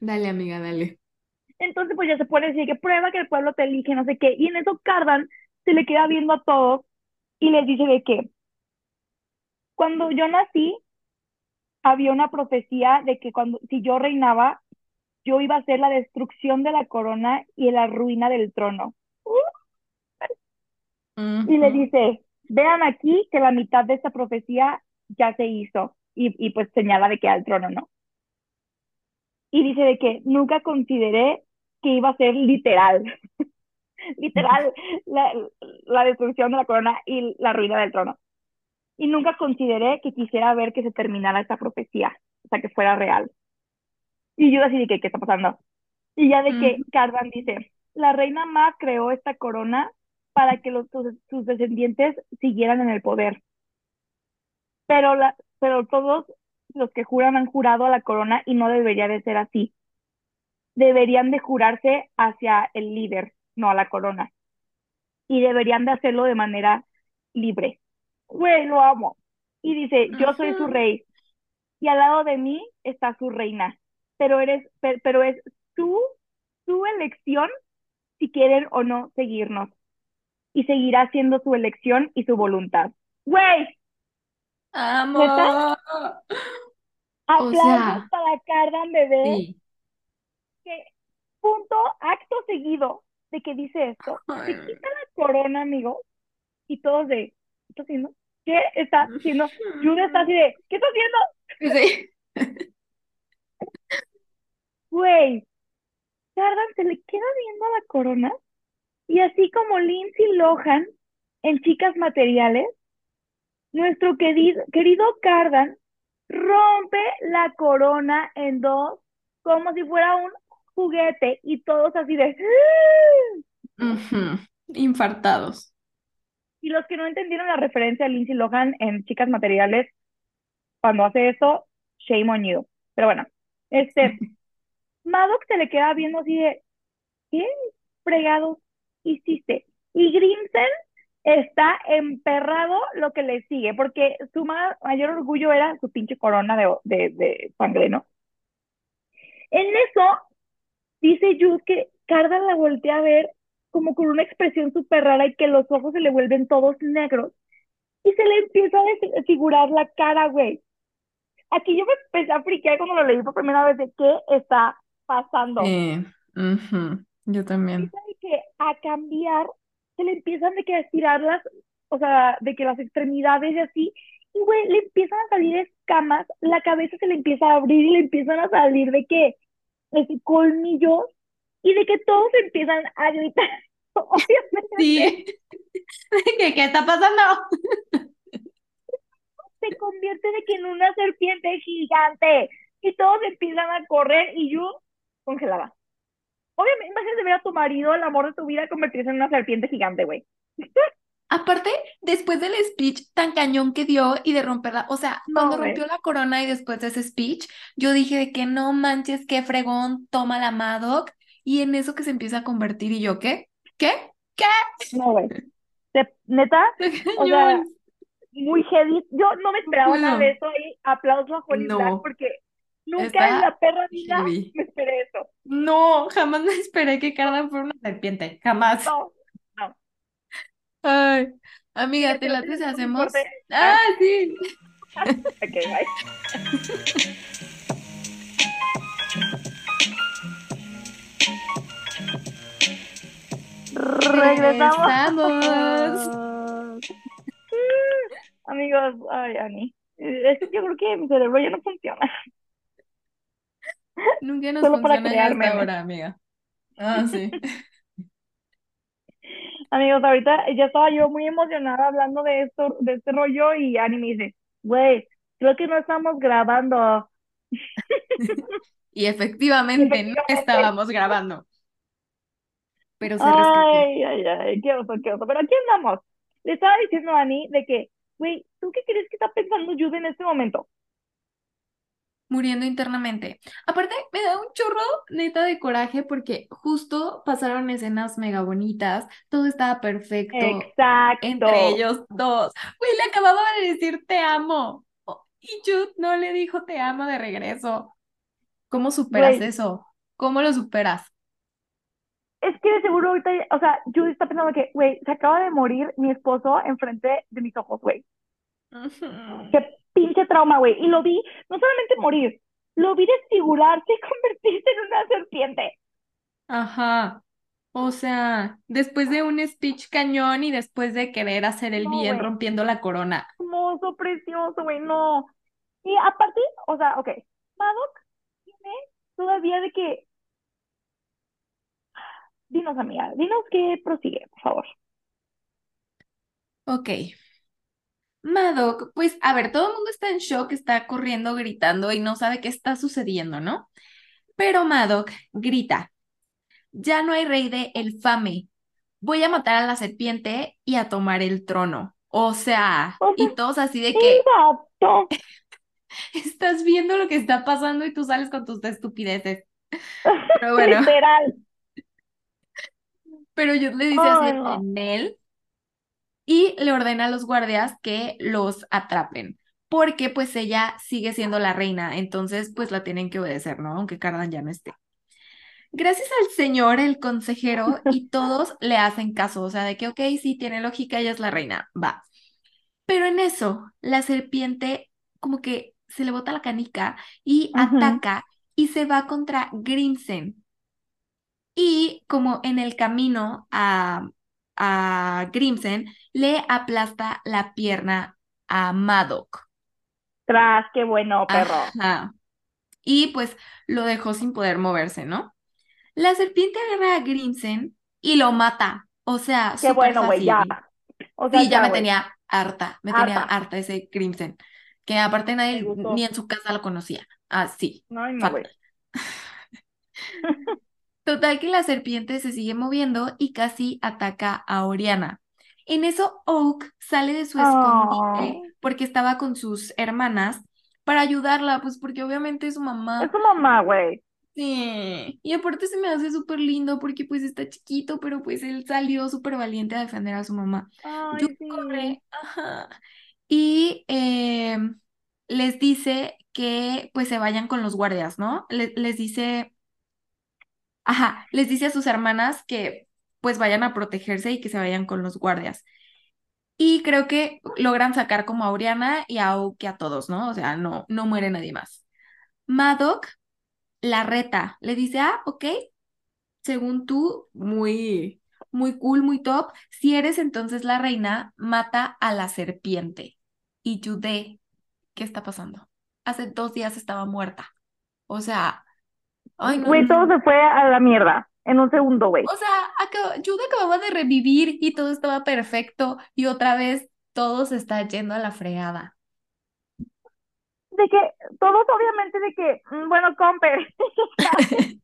Dale, amiga, dale. Entonces, pues ya se puede decir que prueba que el pueblo te elige, no sé qué. Y en eso Cardan se le queda viendo a todos y les dice de que cuando yo nací, había una profecía de que cuando, si yo reinaba, yo iba a ser la destrucción de la corona y la ruina del trono. Y le dice, vean aquí que la mitad de esta profecía ya se hizo. Y, y pues señala de que al trono, ¿no? Y dice de que nunca consideré que iba a ser literal, literal, la, la destrucción de la corona y la ruina del trono. Y nunca consideré que quisiera ver que se terminara esta profecía, o sea, que fuera real. Y yo así de que, ¿qué está pasando? Y ya de que Ujú. Cardan dice, la reina Ma creó esta corona para que los, sus, sus descendientes siguieran en el poder. Pero, la, pero todos los que juran han jurado a la corona y no debería de ser así. Deberían de jurarse hacia el líder, no a la corona. Y deberían de hacerlo de manera libre. Güey, lo amo. Y dice, yo soy su rey y al lado de mí está su reina. Pero eres, per- pero es su, su elección si quieren o no seguirnos. Y seguirá siendo su elección y su voluntad. Güey, ¿neta? Amo. O Aplausos sea, para Cardan Bebé, sí. que punto, acto seguido de que dice esto, se quita la corona, amigo, y todos de, ¿qué está haciendo? ¿Qué está haciendo? Jude está así de, ¿qué está haciendo? Sí. Güey, Cardan se le queda viendo a la corona y así como Lindsay Lohan en Chicas Materiales, nuestro querido, querido Cardan rompe la corona en dos como si fuera un juguete y todos así de... Infartados. Y los que no entendieron la referencia a Lindsay Lohan en Chicas Materiales, cuando hace eso, shame on you. Pero bueno, este, Maddox se le queda viendo así de, ¿qué fregados hiciste? Y Grimsen está emperrado lo que le sigue, porque su ma- mayor orgullo era su pinche corona de, de, de sangre, ¿no? En eso, dice Jude que Cardan la voltea a ver como con una expresión súper rara y que los ojos se le vuelven todos negros y se le empieza a desfigurar la cara, güey. Aquí yo me empecé a friquear cuando lo leí por primera vez de qué está pasando. Sí. Ujú. Yo también. De que a cambiar se le empiezan de que a estirar las, o sea, de que las extremidades y así, y güey, le empiezan a salir escamas, la cabeza se le empieza a abrir y le empiezan a salir de que, de colmillos, y de que todos empiezan a gritar. Obviamente. Sí. ¿Qué, ¿Qué está pasando? Se convierte de que en una serpiente gigante y todos empiezan a correr y yo congelaba. Obviamente, imagínate ver a tu marido, el amor de tu vida, convertirse en una serpiente gigante, güey. Aparte, después del speech tan cañón que dio y de romperla, o sea, cuando rompió la corona y después de ese speech, yo dije de que no manches, qué fregón, toma la Madoc, y en eso que se empieza a convertir, y yo, ¿qué? ¿Qué? ¿Qué? No, güey. Neta, o sea, muy heavy. Yo no me esperaba nada de eso y aplauso a Holly Black porque nunca en la perra vida me esperé eso. No, jamás me esperé que Cardan fuera una serpiente, jamás. No, no. Ay, amiga, ¿te la si hacemos? Ah, sí. ok, bye. Regresamos. Amigos, ay, Ani. Es que yo creo que mi cerebro ya no funciona. Nunca nos Solo funciona para hasta ahora, amiga. Ah, sí. Amigos, ahorita ya estaba yo muy emocionada hablando de esto, de este rollo, y Ani me dice, güey, creo que no estamos grabando. y efectivamente, no estábamos grabando. Pero se Ay, ay, ay, qué oso, qué oso. Pero aquí andamos. Le estaba diciendo a Ani de que, güey, ¿tú qué crees que está pensando Jude en este momento? muriendo internamente. Aparte, me da un chorro neta de coraje porque justo pasaron escenas mega bonitas, todo estaba perfecto. Exacto. Entre ellos dos. Güey, le acababa de decir te amo. Y Jude no le dijo te amo de regreso. ¿Cómo superas eso? ¿Cómo lo superas? Es que de seguro ahorita, o sea, Jude está pensando que, güey, se acaba de morir mi esposo enfrente de mis ojos, güey pinche trauma, güey. Y lo vi, no solamente morir, lo vi desfigurarse y convertirse en una serpiente. Ajá. O sea, después de un speech cañón y después de querer hacer el bien rompiendo la corona. Hermoso, precioso, güey, no. Y aparte, o sea, ok, Madoc tiene todavía de que... Dinos, amiga, dinos qué prosigue, por favor. Ok, Madoc, pues a ver, todo el mundo está en shock, está corriendo, gritando y no sabe qué está sucediendo, ¿no? Pero Madoc grita, ya no hay rey de Elfame, voy a matar a la serpiente y a tomar el trono. O sea, y todos así de que... Estás viendo lo que está pasando y tú sales con tus estupideces. Pero bueno. Literal. Pero yo le dice así, Nel, y le ordena a los guardias que los atrapen, porque pues ella sigue siendo la reina, entonces pues la tienen que obedecer, ¿no? Aunque Cardan ya no esté. Gracias al señor, el consejero, y todos le hacen caso, o sea, de que, ok, sí, tiene lógica, ella es la reina, va. Pero en eso, la serpiente como que se le bota la canica y ataca y se va contra Grimsen. Y como en el camino a, a Grimsen, le aplasta la pierna a Madoc. Tras, qué bueno, perro. Y pues lo dejó sin poder moverse, ¿no? La serpiente agarra a Grimsen y lo mata. O sea, qué bueno, güey, ya. O sea, sí, ya, me tenía harta, me tenía harta ese Grimsen. Que aparte nadie ni en su casa lo conocía. Ah, sí. No, no. Total que la serpiente se sigue moviendo y casi ataca a Oriana. En eso Oak sale de su escondite porque estaba con sus hermanas para ayudarla, pues porque obviamente es su mamá. Es su mamá, güey. Sí, y aparte se me hace súper lindo porque pues está chiquito, pero pues él salió súper valiente a defender a su mamá. Ay, Yo corre, ajá. Y em, les dice que pues se vayan con los guardias, ¿no? les dice Ajá, les dice a sus hermanas que pues vayan a protegerse y que se vayan con los guardias. Y creo que logran sacar como a Oriana y a Oki a todos, ¿no? O sea, no, no muere nadie más. Madoc la reta, le dice, ah, ok, según tú, muy, muy cool, muy top. Si eres entonces la reina, mata a la serpiente. Y Jude, ¿qué está pasando? Hace dos días estaba muerta. O sea, ay, Güey, no, todo no. se fue a la mierda en un segundo, güey. O sea, acaba- Jude acababa de revivir y todo estaba perfecto y otra vez todo se está yendo a la fregada. De que, todos obviamente de que, mm, bueno, comper,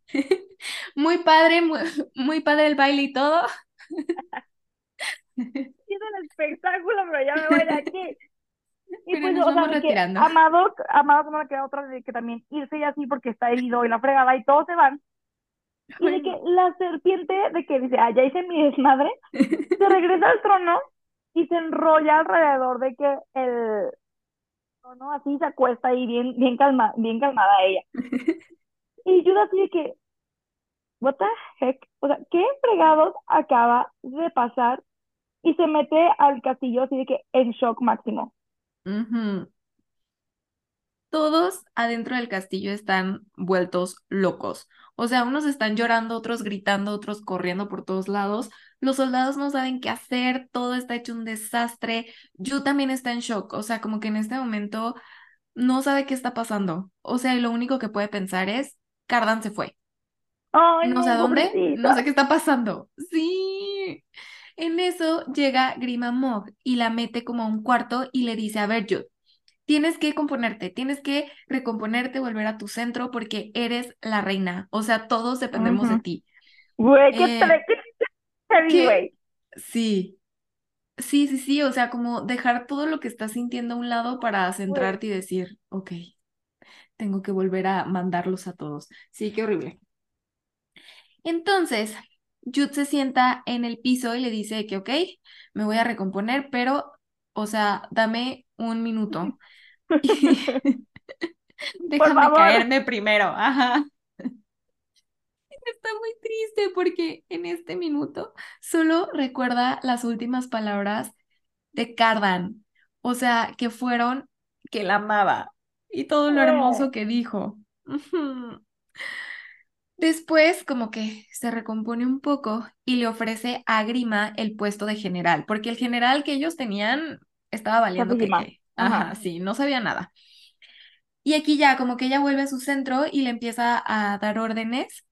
Muy padre, muy, muy padre el baile y todo. hizo el espectáculo, pero ya me voy de aquí. Y Pero pues, nos o sea, vamos de que retirando. Amado, Amado no le queda otra de que también irse y así porque está herido y la fregada y todos se van. Y de que la serpiente, de que dice, ah, ya hice mi desmadre, se regresa al trono y se enrolla alrededor de que el trono así se acuesta ahí bien, bien calma, bien calmada ella. Y Judas así de que, what the heck, o sea, ¿qué fregados acaba de pasar? Y se mete al castillo así de que en shock máximo. Todos adentro del castillo están vueltos locos. O sea, unos están llorando, otros gritando, otros corriendo por todos lados. Los soldados no saben qué hacer, todo está hecho un desastre. Yu también está en shock. O sea, como que en este momento no sabe qué está pasando. O sea, y lo único que puede pensar es, Cardan se fue. Ay, No sé a dónde, no sé qué está pasando. Sí. En eso llega Grima Mog y la mete como a un cuarto y le dice, a ver, Jude, tienes que componerte, tienes que recomponerte, volver a tu centro porque eres la reina. O sea, todos dependemos de ti. Güey, qué Eh. Sí, sí, sí, sí. O sea, como dejar todo lo que estás sintiendo a un lado para centrarte y decir, ok, tengo que volver a mandarlos a todos. Sí, qué horrible. Entonces, Jude se sienta en el piso y le dice que, ok, me voy a recomponer, pero, o sea, dame un minuto. Por Déjame caerme primero. Ajá. Está muy triste porque en este minuto solo recuerda las últimas palabras de Cardan. O sea, que fueron que la amaba y todo lo hermoso que dijo. Después, como que se recompone un poco y le ofrece a Grima el puesto de general, porque el general que ellos tenían estaba valiendo que, que, Ajá. ajá, sí, no sabía nada. Y aquí ya, como que ella vuelve a su centro y le empieza a dar órdenes,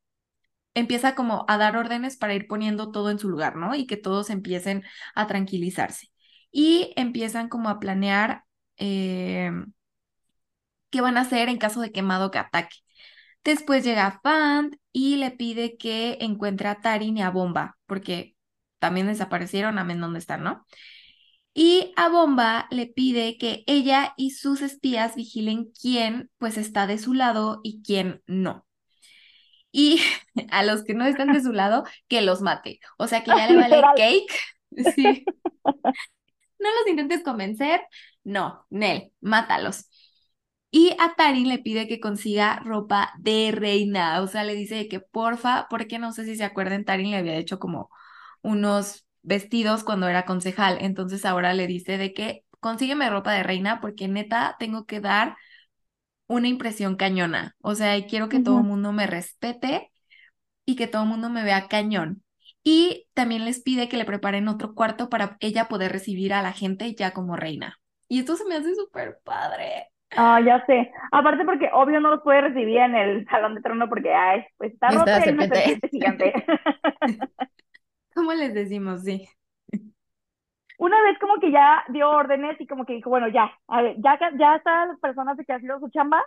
empieza como a dar órdenes para ir poniendo todo en su lugar, ¿no? Y que todos empiecen a tranquilizarse. Y empiezan como a planear eh, qué van a hacer en caso de que Madoka ataque. Después llega Fant y le pide que encuentre a Tarin y a Bomba, porque también desaparecieron, a dónde están, ¿no? Y a Bomba le pide que ella y sus espías vigilen quién pues está de su lado y quién no. Y a los que no están de su lado, que los mate. O sea que ya le vale cake. Sí. No los intentes convencer. No, Nel, mátalos. Y a Tarin le pide que consiga ropa de reina. O sea, le dice que porfa, porque no sé si se acuerdan, Tarin le había hecho como unos vestidos cuando era concejal. Entonces ahora le dice de que consígueme ropa de reina porque neta tengo que dar una impresión cañona. O sea, quiero que todo el mundo me respete y que todo el mundo me vea cañón. Y también les pide que le preparen otro cuarto para ella poder recibir a la gente ya como reina. Y esto se me hace súper padre. Ah, ya sé. Aparte porque obvio no los puede recibir en el salón de trono porque, ay, pues está Está y una serpiente. gigante. ¿Cómo les decimos? Sí. Una vez como que ya dio órdenes y como que dijo, bueno, ya, a ver, ya, ya están las personas de que ha sido su chamba,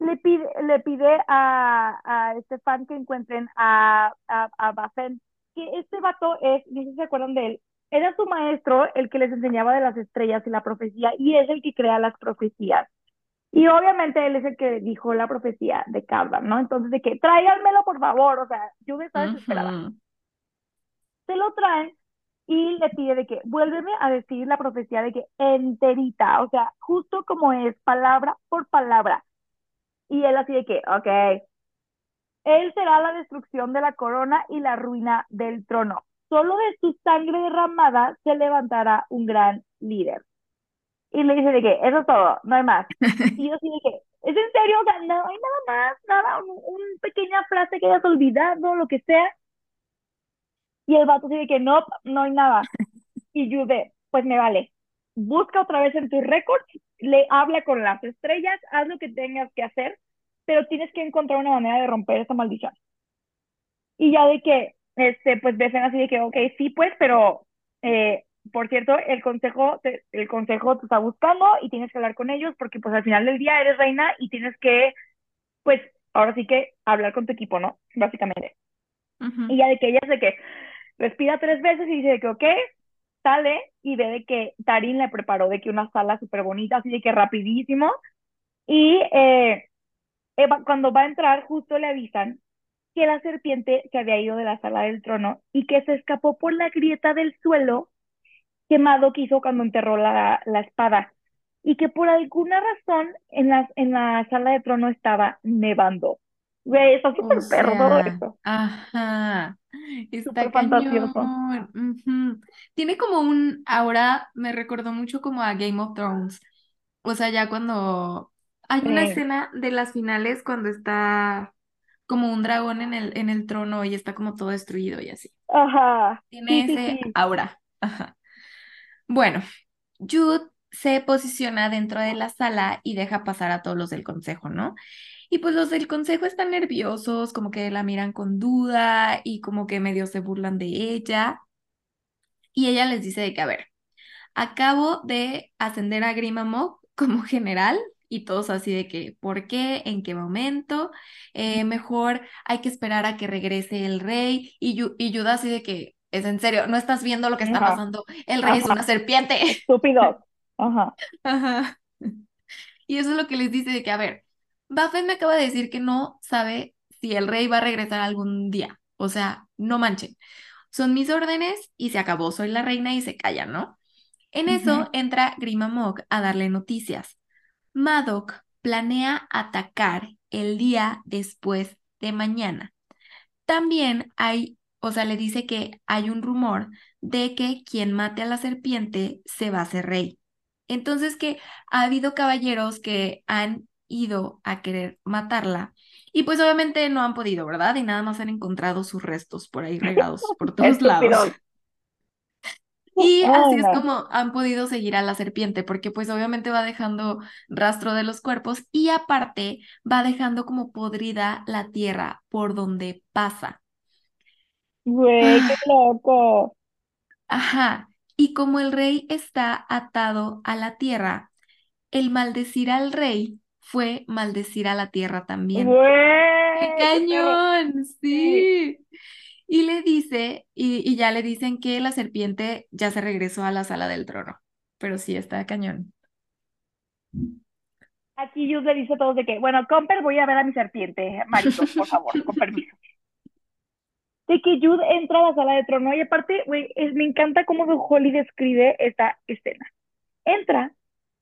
le pide, le pide a, a este fan que encuentren a, a, a Bafen, que este vato es, no sé si se acuerdan de él, era su maestro el que les enseñaba de las estrellas y la profecía, y es el que crea las profecías. Y obviamente él es el que dijo la profecía de Cardan, ¿no? Entonces, de que tráiganmelo, por favor, o sea, yo estaba desesperada. Se lo traen y le pide de que vuélveme a decir la profecía de que enterita, o sea, justo como es, palabra por palabra. Y él así de que, ok, él será la destrucción de la corona y la ruina del trono. Solo de su sangre derramada se levantará un gran líder. Y le dice de que, eso es todo, no hay más. Y yo así de que, ¿es en serio? O sea, no hay nada más, nada, un, un pequeña frase que hayas olvidado, lo que sea. Y el vato dice que no, no hay nada. Y Jude, pues me vale. Busca otra vez en tus récords, le habla con las estrellas, haz lo que tengas que hacer, pero tienes que encontrar una manera de romper esa maldición. Y ya de que, este, pues ven así de que, ok, sí, pues, pero, eh, por cierto, el consejo, te, el consejo te está buscando y tienes que hablar con ellos porque, pues, al final del día eres reina y tienes que, pues, ahora sí que hablar con tu equipo, ¿no? Básicamente. Y ya de que ella de que respira tres veces y dice de que, ok, sale y ve de que Tarín le preparó de que una sala súper bonita, así de que rapidísimo. Y eh, Eva, cuando va a entrar, justo le avisan que la serpiente se había ido de la sala del trono y que se escapó por la grieta del suelo quemado que hizo cuando enterró la, la espada y que por alguna razón en la, en la sala de trono estaba nevando. Güey, está súper perro esto. Ajá. Está fantasioso. Tiene como un ahora me recordó mucho como a Game of Thrones. O sea, ya cuando hay una escena de las finales cuando está como un dragón en el, en el trono y está como todo destruido y así. Ajá. Tiene ese aura. Ajá. Bueno, Jude se posiciona dentro de la sala y deja pasar a todos los del consejo, ¿no? Y pues los del consejo están nerviosos, como que la miran con duda y como que medio se burlan de ella. Y ella les dice de que, a ver, acabo de ascender a Grimamog como general y todos así de que, ¿por qué? ¿En qué momento? Eh, mejor hay que esperar a que regrese el rey y, y así de que, es en serio, no estás viendo lo que está pasando, el rey es una serpiente. Estúpido. Ajá. Ajá. Y eso es lo que les dice de que, a ver, Buffett me acaba de decir que no sabe si el rey va a regresar algún día. O sea, no manchen. Son mis órdenes y se acabó. Soy la reina y se calla, ¿no? En eso entra Grimamog a darle noticias. Madoc planea atacar el día después de mañana. También hay, o sea, le dice que hay un rumor de que quien mate a la serpiente se va a hacer rey. Entonces que ha habido caballeros que han ido a querer matarla. Y pues obviamente no han podido, ¿verdad? Y nada más han encontrado sus restos por ahí regados por todos lados. Y así es como han podido seguir a la serpiente, porque pues obviamente va dejando rastro de los cuerpos y aparte va dejando como podrida la tierra por donde pasa. Güey, qué loco. Ajá. Y como el rey está atado a la tierra, el maldecir al rey fue maldecir a la tierra también. ¡Qué cañón! Sí. Y le dice, y, ya le dicen que la serpiente ya se regresó a la sala del trono. Pero sí, está cañón. Aquí Jude le dice a todos de que, bueno, Comper, voy a ver a mi serpiente, Marito, por favor, con permiso. De que Jude entra a la sala del trono y aparte, güey, me encanta cómo Holly describe esta escena. Entra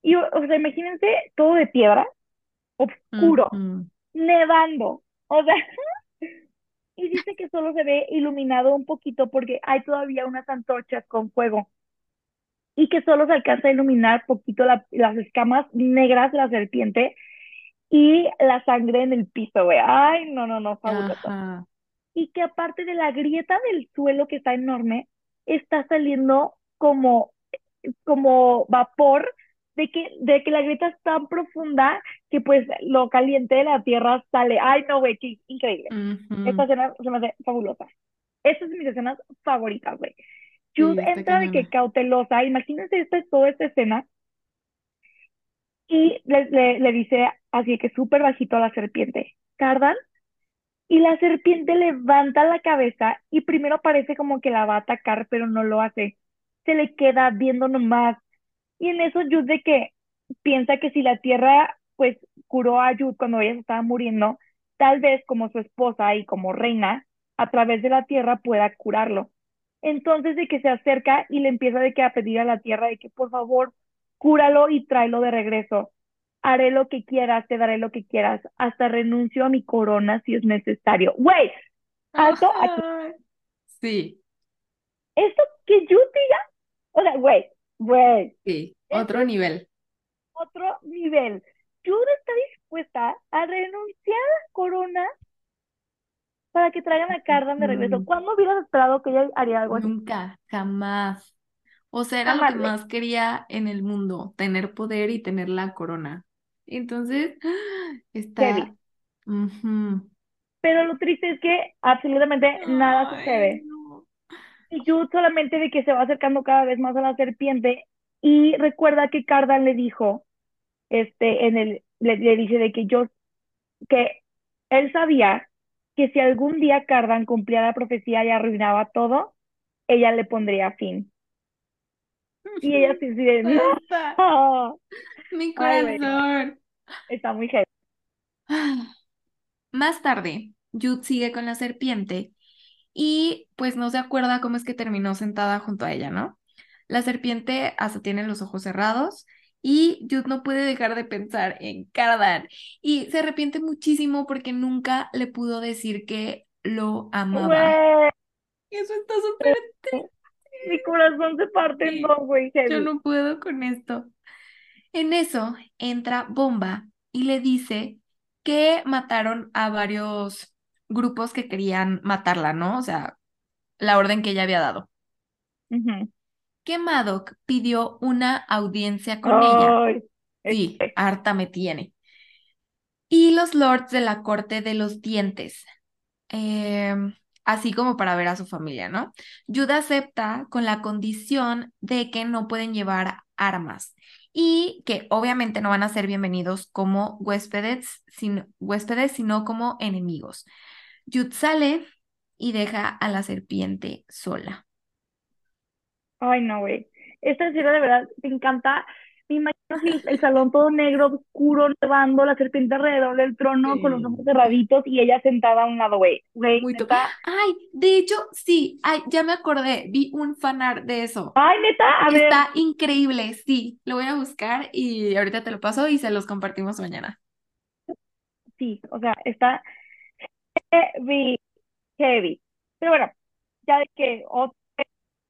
y, o sea, imagínense todo de piedra, oscuro, nevando, o sea, y dice que solo se ve iluminado un poquito porque hay todavía unas antorchas con fuego y que solo se alcanza a iluminar poquito las escamas negras de la serpiente y la sangre en el piso, güey. Ay, no, no, no, fabuloso. Y que aparte de la grieta del suelo que está enorme, está saliendo como, como vapor de que, de que la grieta es tan profunda que pues lo caliente de la tierra sale. Ay, no, güey, qué increíble. Esta escena se me hace fabulosa. Esta es de mis escenas favoritas, güey. Jude entra de que cautelosa, imagínense esta, toda esta escena, y le, le, le dice así que súper bajito a la serpiente, Cardan, y la serpiente levanta la cabeza y primero parece como que la va a atacar, pero no lo hace. Se le queda viendo nomás y en eso Jude de que piensa que si la tierra pues curó a Jude cuando ella estaba muriendo, tal vez como su esposa y como reina, a través de la tierra pueda curarlo. Entonces de que se acerca y le empieza de que a pedir a la tierra de que por favor cúralo y tráelo de regreso. Haré lo que quieras, te daré lo que quieras, hasta renuncio a mi corona si es necesario. Güey, alto aquí. Sí. Esto que Jude diga, o sea, güey, Güey. Sí, otro nivel. Otro nivel. Jude está dispuesta a renunciar a la corona para que traigan a Cardan de regreso. Mm, ¿Cuándo hubieras esperado que ella haría algo así? Nunca, jamás. O sea, era lo que más quería en el mundo, tener poder y tener la corona. Entonces, está... Heavy. Ujú. Pero lo triste es que absolutamente nada sucede. no. Y Jude solamente de que se va acercando cada vez más a la serpiente y recuerda que Cardan le dijo, este, en el, le, le dice de que yo, que él sabía que si algún día Cardan cumplía la profecía y arruinaba todo, ella le pondría fin. Y ella sí, sí de, no, Mi Ay, corazón. está muy heavy. Más tarde, Jude sigue con la serpiente y pues no se acuerda cómo es que terminó sentada junto a ella, ¿no? La serpiente hasta tiene los ojos cerrados y Jude no puede dejar de pensar en Cardan y se arrepiente muchísimo porque nunca le pudo decir que lo amaba. Eso está súper mi corazón se parte en dos, güey, Yo no puedo con esto. En eso entra Bomba y le dice que mataron a varios grupos que querían matarla, ¿no? O sea, la orden que ella había dado. Ujú. Que Madoc pidió una audiencia con ella. Sí, este, harta me tiene. Y los lords de la corte de los dientes. Em, así como para ver a su familia, ¿no? Jude acepta con la condición de que no pueden llevar armas y que obviamente no van a ser bienvenidos como huéspedes, sino, huéspedes, sino como enemigos. Jude sale y deja a la serpiente sola. Ay, no, güey. Esta escena de verdad te encanta. Me imagino así el salón todo negro, oscuro, nevando, la serpiente alrededor del trono con los ojos cerraditos y ella sentada a un lado, güey. Güey, Muy to- neta. Ay, de hecho, sí, ay, ya me acordé, vi un fanart de eso. Ay, neta, a ver. Está increíble, sí, lo voy a buscar y ahorita te lo paso y se los compartimos mañana. Sí, o sea, está heavy, heavy. Pero bueno, ya de que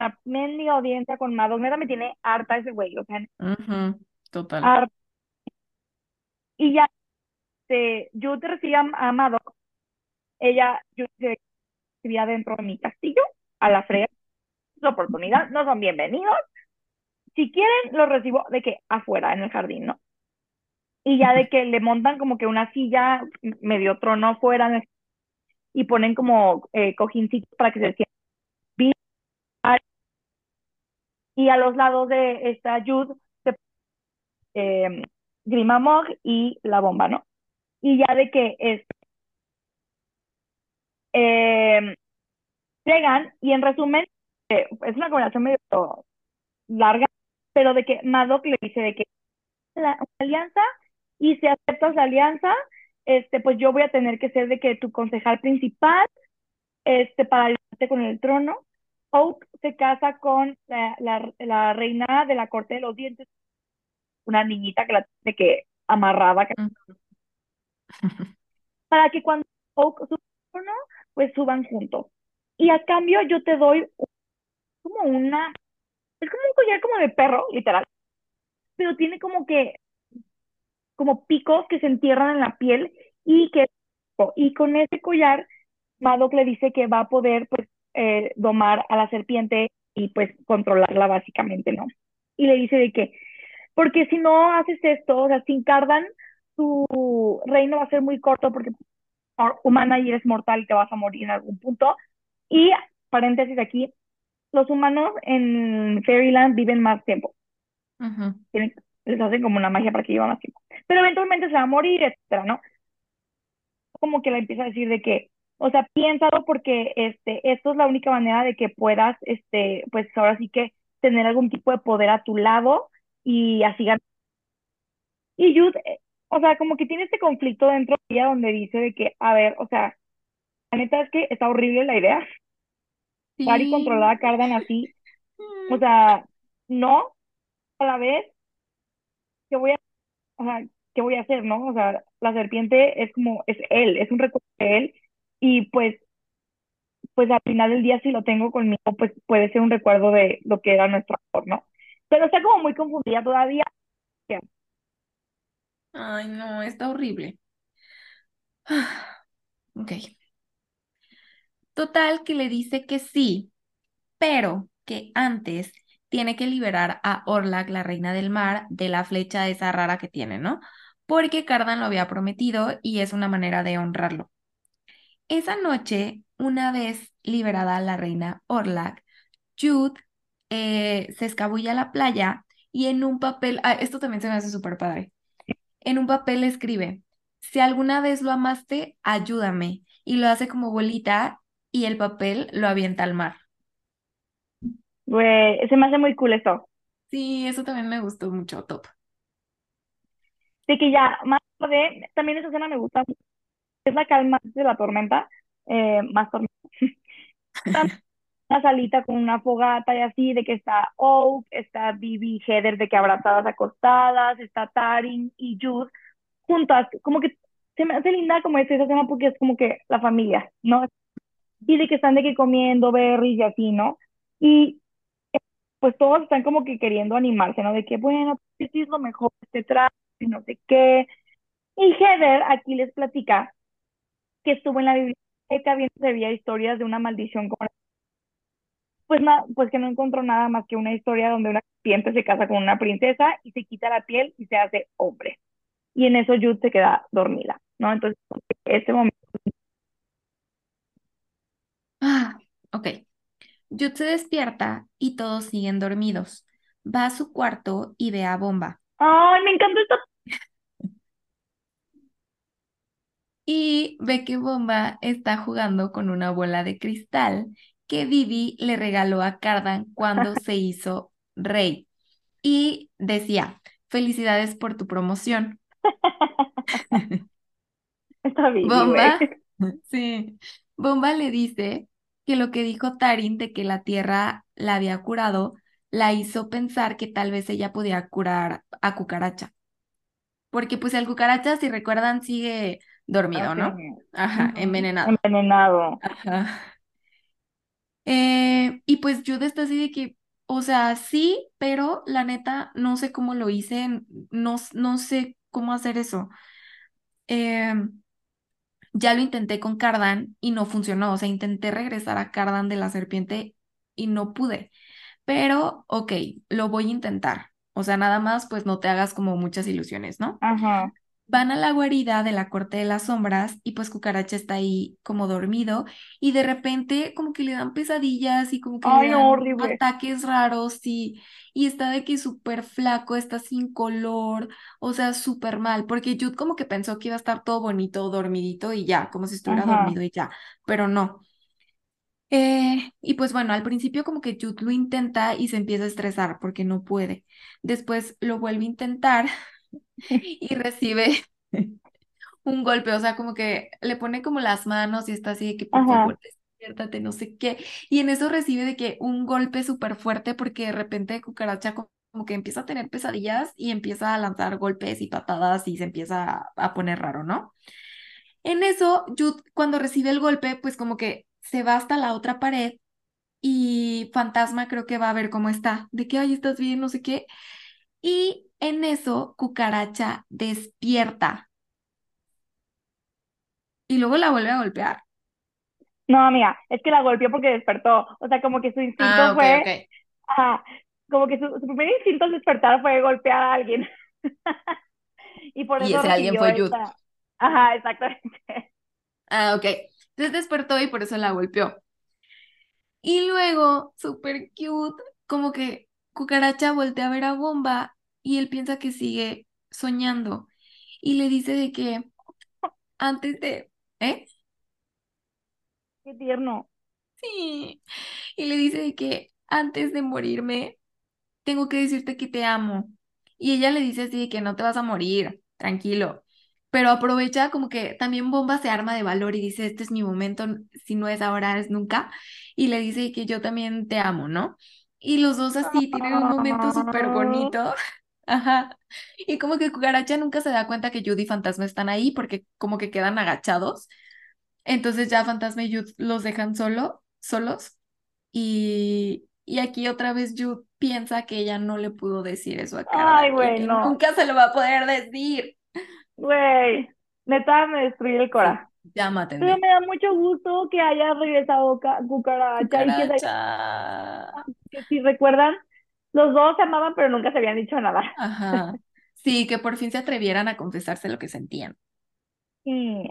otra mendiga audiencia con Madonna, neta me tiene harta ese güey, o sea, Ujú, total. harta. Y ya, este, yo te recibí a, a Madoc, ella, yo se recibía dentro de mi castillo, a la frega, su oportunidad, no son bienvenidos. Si quieren, los recibo de que afuera, en el jardín, ¿no? Y ya de que le montan como que una silla, medio trono afuera, en el- y ponen como eh, cojincitos para que se sienten bien. Y a los lados de esta Jude, se, eh, Grima Mog y la bomba, ¿no? Y ya de que es, eh, llegan, y en resumen, eh, es una conversación medio larga, pero de que Madoc le dice de que la una alianza y si aceptas la alianza, este, pues yo voy a tener que ser de que tu concejal principal, este, para ayudarte con el trono. Oak se casa con la, la, la reina de la corte de los dientes, una niñita que la tiene que amarrada, que- para que cuando Oak suba trono, pues suban juntos. Y a cambio yo te doy como una, es como un collar como de perro, literal, pero tiene como que, como picos que se entierran en la piel y que, y con ese collar, Madoc le dice que va a poder, pues, eh, domar a la serpiente y, pues, controlarla básicamente, ¿no? Y le dice de que, porque si no haces esto, o sea, sin Cardan, tu reino va a ser muy corto porque or- humana y eres mortal y te vas a morir en algún punto. Y, paréntesis aquí, los humanos en Fairyland viven más tiempo. Tienen- les hacen como una magia para que vivan más tiempo. Pero eventualmente se va a morir, etcétera, ¿no? Como que le empieza a decir de que, o sea, piénsalo porque este, esto es la única manera de que puedas, este, pues ahora sí que tener algún tipo de poder a tu lado y así ganar. Y Jude, eh, o sea, como que tiene este conflicto dentro de ella donde dice de que, a ver, o sea, la neta es que está horrible la idea, Sí. controlar a Cardan así, o sea, no, a la vez, ¿qué voy a, o sea, qué voy a hacer, no? O sea, la serpiente es como, es él, es un recuerdo de él, y pues, pues al final del día si lo tengo conmigo, pues puede ser un recuerdo de lo que era nuestro amor, ¿no? Pero está como muy confundida todavía. Ay, no, está horrible. Ok. Total que le dice que sí, pero que antes tiene que liberar a Orlac, la reina del mar, de la flecha esa rara que tiene, ¿no? Porque Cardan lo había prometido y es una manera de honrarlo. Esa noche, una vez liberada la reina Orlac, Jude eh, se escabulla a la playa y en un papel, ah, esto también se me hace súper padre, en un papel escribe, si alguna vez lo amaste, ayúdame, y lo hace como bolita y el papel lo avienta al mar. Güey, se me hace muy cool esto. Sí, eso también me gustó mucho, top. Sí que ya, más tarde, también esa escena me gusta, es la calma de la tormenta, eh, más tormenta. una salita con una fogata y así, de que está Oak, está Bibi Heather de que abrazadas acostadas, está Tarin y Jude juntas, como que se me hace linda como esa escena porque es como que la familia, ¿no? Y de que están de que comiendo berries y así, ¿no? Y pues todos están como que queriendo animarse, ¿no? De que, bueno, este es lo mejor, este traje, no sé qué. Y Heather aquí les platica que estuvo en la biblioteca viendo se había historias de una maldición como pues, nada, pues que no encontró nada más que una historia donde una serpiente se casa con una princesa y se quita la piel y se hace hombre. Y en eso Jude se queda dormida, ¿no? Entonces, este momento. Ah, ok. Jude se despierta y todos siguen dormidos. Va a su cuarto y ve a Bomba. ¡Ay, me encanta esto! Y ve que Bomba está jugando con una bola de cristal que Vivi le regaló a Cardan cuando se hizo rey. Y decía, felicidades por tu promoción. Está bien, Bomba, güey. sí, Bomba le dice que lo que dijo Tarin de que la tierra la había curado, la hizo pensar que tal vez ella podía curar a Cucaracha. Porque pues el Cucaracha, si recuerdan, sigue dormido, ¿no? Ajá, envenenado. Envenenado. Ajá. Eh, y pues Jude está así de que, o sea, sí, pero la neta no sé cómo lo hice, no, no sé cómo hacer eso. Em, ya lo intenté con Cardan y no funcionó, o sea, intenté regresar a Cardan de la serpiente y no pude. Pero, ok, lo voy a intentar. O sea, nada más, pues no te hagas como muchas ilusiones, ¿no? Ajá. Van a la guarida de la corte de las sombras y pues Cucaracha está ahí como dormido y de repente como que le dan pesadillas y como que le Ay, dan horrible. ataques raros y, y está de que súper flaco, está sin color, o sea, súper mal, porque Jude como que pensó que iba a estar todo bonito, dormidito y ya, como si estuviera Ajá. dormido y ya, pero no. Eh, y pues bueno, al principio como que Jude lo intenta y se empieza a estresar porque no puede. Después lo vuelve a intentar y recibe un golpe, o sea, como que le pone como las manos y está así de que por Ajá. favor despiértate, no sé qué. Y en eso recibe de que un golpe súper fuerte porque de repente Cucaracha co- como que empieza a tener pesadillas y empieza a lanzar golpes y patadas y se empieza a, a poner raro, ¿no? En eso, Jude cuando recibe el golpe, pues como que se va hasta la otra pared y Fantasma creo que va a ver cómo está, de que, ay, estás bien, no sé qué. Y en eso, Cucaracha despierta y luego la vuelve a golpear. No, amiga, es que la golpeó porque despertó. O sea, como que su instinto Ah, fue, ajá, como que su, su primer instinto al despertar fue golpear a alguien. Y por Y eso ese alguien fue Jude. esta. Ajá, exactamente. Ah, ok. Entonces despertó y por eso la golpeó. Y luego, súper cute, como que Cucaracha voltea a ver a Bomba y él piensa que sigue soñando. Y le dice de que antes de... ¿Eh? Qué tierno. Sí. Y le dice de que antes de morirme, tengo que decirte que te amo. Y ella le dice así de que no te vas a morir, tranquilo. Pero aprovecha como que también Bomba se arma de valor y dice, este es mi momento, si no es ahora, es nunca. Y le dice que yo también te amo, ¿no? Y los dos así tienen un momento súper bonito. Ajá. Y como que Cucaracha nunca se da cuenta que Judy y Fantasma están ahí porque como que quedan agachados. Entonces ya Fantasma y Jude los dejan solo, solos. Y, y aquí otra vez Jude piensa que ella no le pudo decir eso a Ay, Cardan y güey, no. nunca se lo va a poder decir. Güey, neta me destruyó el Sí, cora. Ya Pero me da mucho gusto que haya regresado Ca- Cucaracha y que, se- Cucaracha. que si recuerdan, los dos se amaban pero nunca se habían dicho nada. Ajá. Sí, que por fin se atrevieran a confesarse lo que sentían. Y,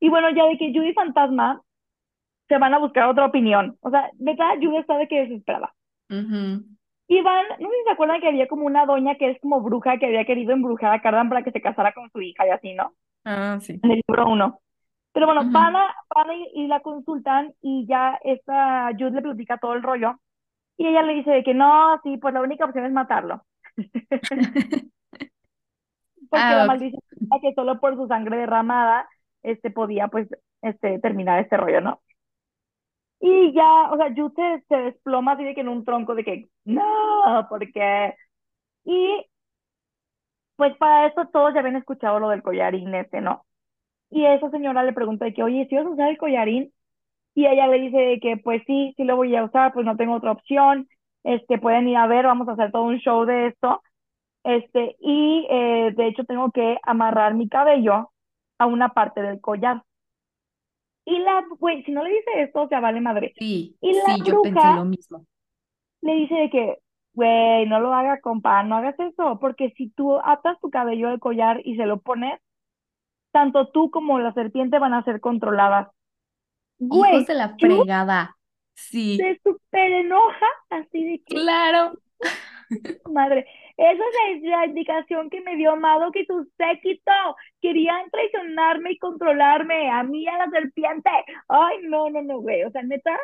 y bueno, ya de que Judy Fantasma se van a buscar otra opinión. O sea, de verdad, Judy está de que desesperada. Ujú. Y van, no sé si se acuerdan que había como una doña que es como bruja que había querido embrujar a Cardan para que se casara con su hija y así, ¿no? Ah, sí. En el libro uno. Pero bueno, van a, van a y la consultan y ya esta Jude le platica todo el rollo. Y ella le dice de que no, sí, pues la única opción es matarlo. Porque Ah, la maldición que solo por su sangre derramada, este, podía, pues, este, terminar este rollo, ¿no? Y ya, o sea, Jude se, se desploma así de que en un tronco de que, no, porque... Y pues para eso todos ya habían escuchado lo del collarín este, ¿no? Y esa señora le pregunta de que, oye, ¿si vas a usar el collarín? Y ella le dice de que, pues sí, sí lo voy a usar, pues no tengo otra opción. Este, pueden ir a ver, vamos a hacer todo un show de esto. Este, y eh, de hecho tengo que amarrar mi cabello a una parte del collar. Y la, güey, si no le dice esto, o sea, vale madre. Sí, Y la sí, yo pensé bruja lo mismo. le dice de que, güey, no lo hagas, compa, no hagas eso, porque si tú atas tu cabello al collar y se lo pones, tanto tú como la serpiente van a ser controladas. Hijos Güey, de la fregada. Sí, se súper enoja, así de que, claro. madre, esa es la, indicación que me dio Amado que su séquito querían traicionarme y controlarme, a mí a la serpiente. Ay, no, no, no, güey, o sea, neta,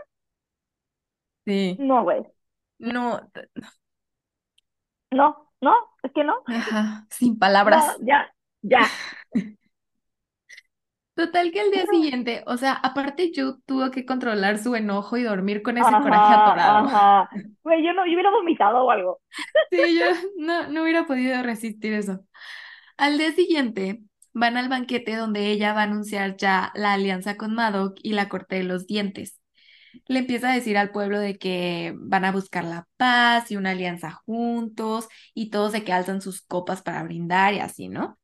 Sí. no, güey, No, no, no, es que no, ajá, sin no, palabras. ya, ya. Total que al día siguiente, o sea, aparte yo tuvo que controlar su enojo y dormir con ese coraje atorado. ajá, güey, yo no, yo hubiera vomitado o algo. Sí, yo no, no hubiera podido resistir eso. Al día siguiente, van al banquete donde ella va a anunciar ya la alianza con Madoc y la corte de los dientes. Le empieza a decir al pueblo de que van a buscar la paz y una alianza juntos y todos de que alzan sus copas para brindar y así, ¿no?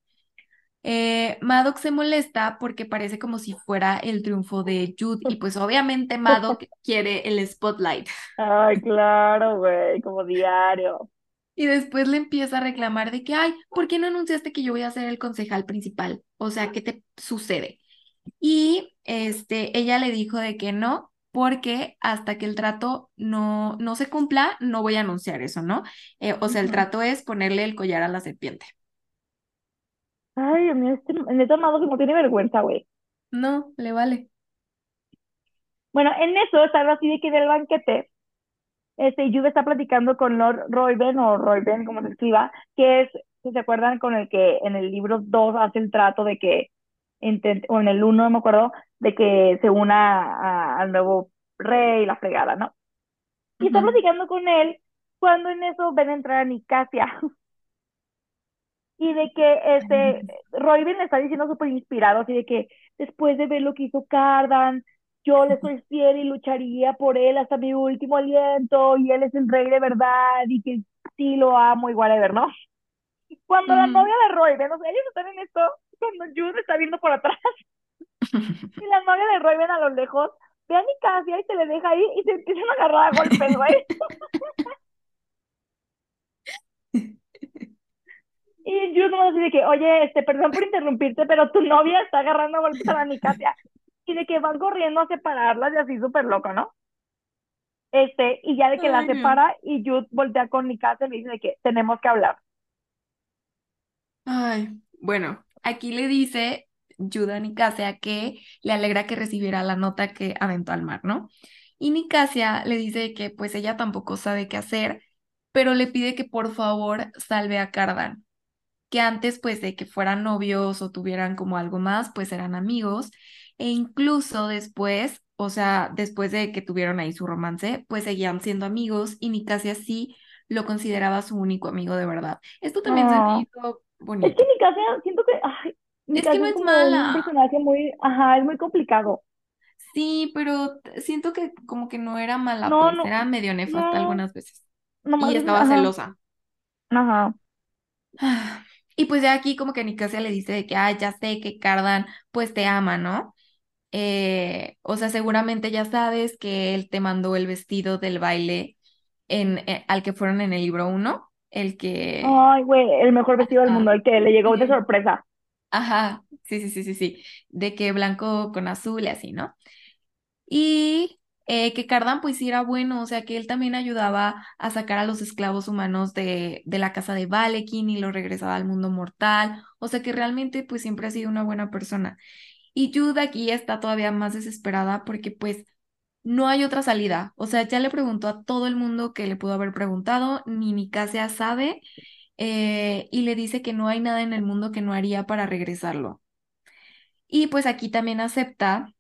Eh, Madoc se molesta porque parece como si fuera el triunfo de Jude y pues obviamente Madoc quiere el spotlight. Ay, claro, güey, como diario. Y después le empieza a reclamar de que, ay, ¿por qué no anunciaste que yo voy a ser el concejal principal? O sea, ¿qué te sucede? Y este, ella le dijo de que no, porque hasta que el trato no, no se cumpla, no voy a anunciar eso, ¿no? Eh, o sea, el trato es ponerle el collar a la serpiente. Ay, Dios mío, este, neta Amado que no tiene vergüenza, güey. No, le vale. Bueno, en eso estaba así de que en el banquete, este, Jude está platicando con Lord Royben, o Royben, como se escriba, que es, si se acuerdan, con el que en el libro 2 hace el trato de que, o en el 1, no me acuerdo, de que se una a- al nuevo rey, la fregada, ¿no? Y está platicando con él cuando en eso ven entrar a Nicasia. Y de que este Royven le está diciendo súper inspirado, así de que después de ver lo que hizo Cardan, yo le soy fiel y lucharía por él hasta mi último aliento, y él es el rey de verdad, y que sí lo amo y whatever, ¿no? Cuando la Ujú. novia de Royven, o sea, ellos están en esto, cuando Jude está viendo por atrás, y la novia de Royven a lo lejos, ve a Nicasia y se le deja ahí y se empiezan a agarrar a golpes, güey. Y yo nomás así de que, oye, este, perdón por interrumpirte, pero tu novia está agarrando a golpes a la Nicasia. Y de que van corriendo a separarlas y así súper loco, ¿no? Este, y ya de que la separa y Jude voltea con Nicasia y le dice de que tenemos que hablar. Ay, bueno, aquí le dice Jude a Nicasia que le alegra que recibiera la nota que aventó al mar, ¿no? Y Nicasia le dice que pues ella tampoco sabe qué hacer, pero le pide que por favor salve a Cardan, que antes pues de que fueran novios o tuvieran como algo más, pues eran amigos, e incluso después, o sea, después de que tuvieron ahí su romance, pues seguían siendo amigos y Nicasia sí lo consideraba su único amigo de verdad. Esto también se me Ah, hizo es que bonito. Nicasia, siento que, ay, Es que no es es un personaje muy, ajá, es muy complicado. Sí, pero siento que como que no era mala, No, pues no, era medio nefasta no, algunas veces. Y es, estaba celosa. ajá. Ah, Y pues ya aquí como que Nicasia le dice de que, ah, ya sé que Cardan pues te ama, ¿no? Eh, o sea, seguramente ya sabes que él te mandó el vestido del baile en, eh, al que fueron en el libro 1, el que... Ay, güey, el mejor vestido del Ajá. mundo, el que le llegó de sorpresa. Ajá, sí, sí, sí, sí, sí, de que blanco con azul y así, ¿no? Y eh, que Cardan pues era bueno, o sea, que él también ayudaba a sacar a los esclavos humanos de, de la casa de Valekin y los regresaba al mundo mortal, o sea, que realmente pues siempre ha sido una buena persona. Y Jude aquí está todavía más desesperada porque pues no hay otra salida, o sea, ya le preguntó a todo el mundo que le pudo haber preguntado, ni Nicasia sabe, eh, y le dice que no hay nada en el mundo que no haría para regresarlo. Y pues aquí también acepta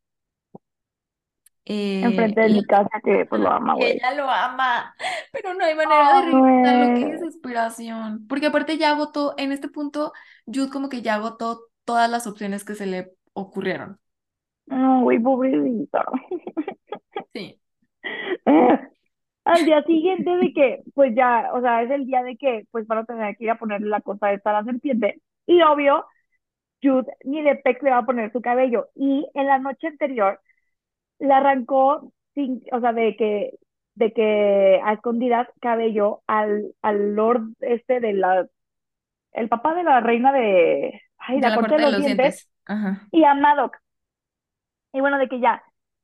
eh, Enfrente de la- mi casa, que pues lo ama, güey. ella lo ama, pero no hay manera de Ay, regresarlo, qué güey. desesperación. Porque aparte ya agotó, en este punto, Jude como que ya agotó todas las opciones que se le ocurrieron. No, güey, pobrecita. Sí. Al día siguiente de que, pues ya, o sea, es el día de que, pues van a tener que ir a ponerle la cosa esta a la serpiente. Y obvio, Jude ni de pex le va a poner su cabello. Y en la noche anterior le arrancó, sin, o sea, de que, de que a escondidas cabello al, al lord este de la, el papá de la reina de, ay, De la la corte corte de los los dientes, y a Madoc. Y bueno, de que ya,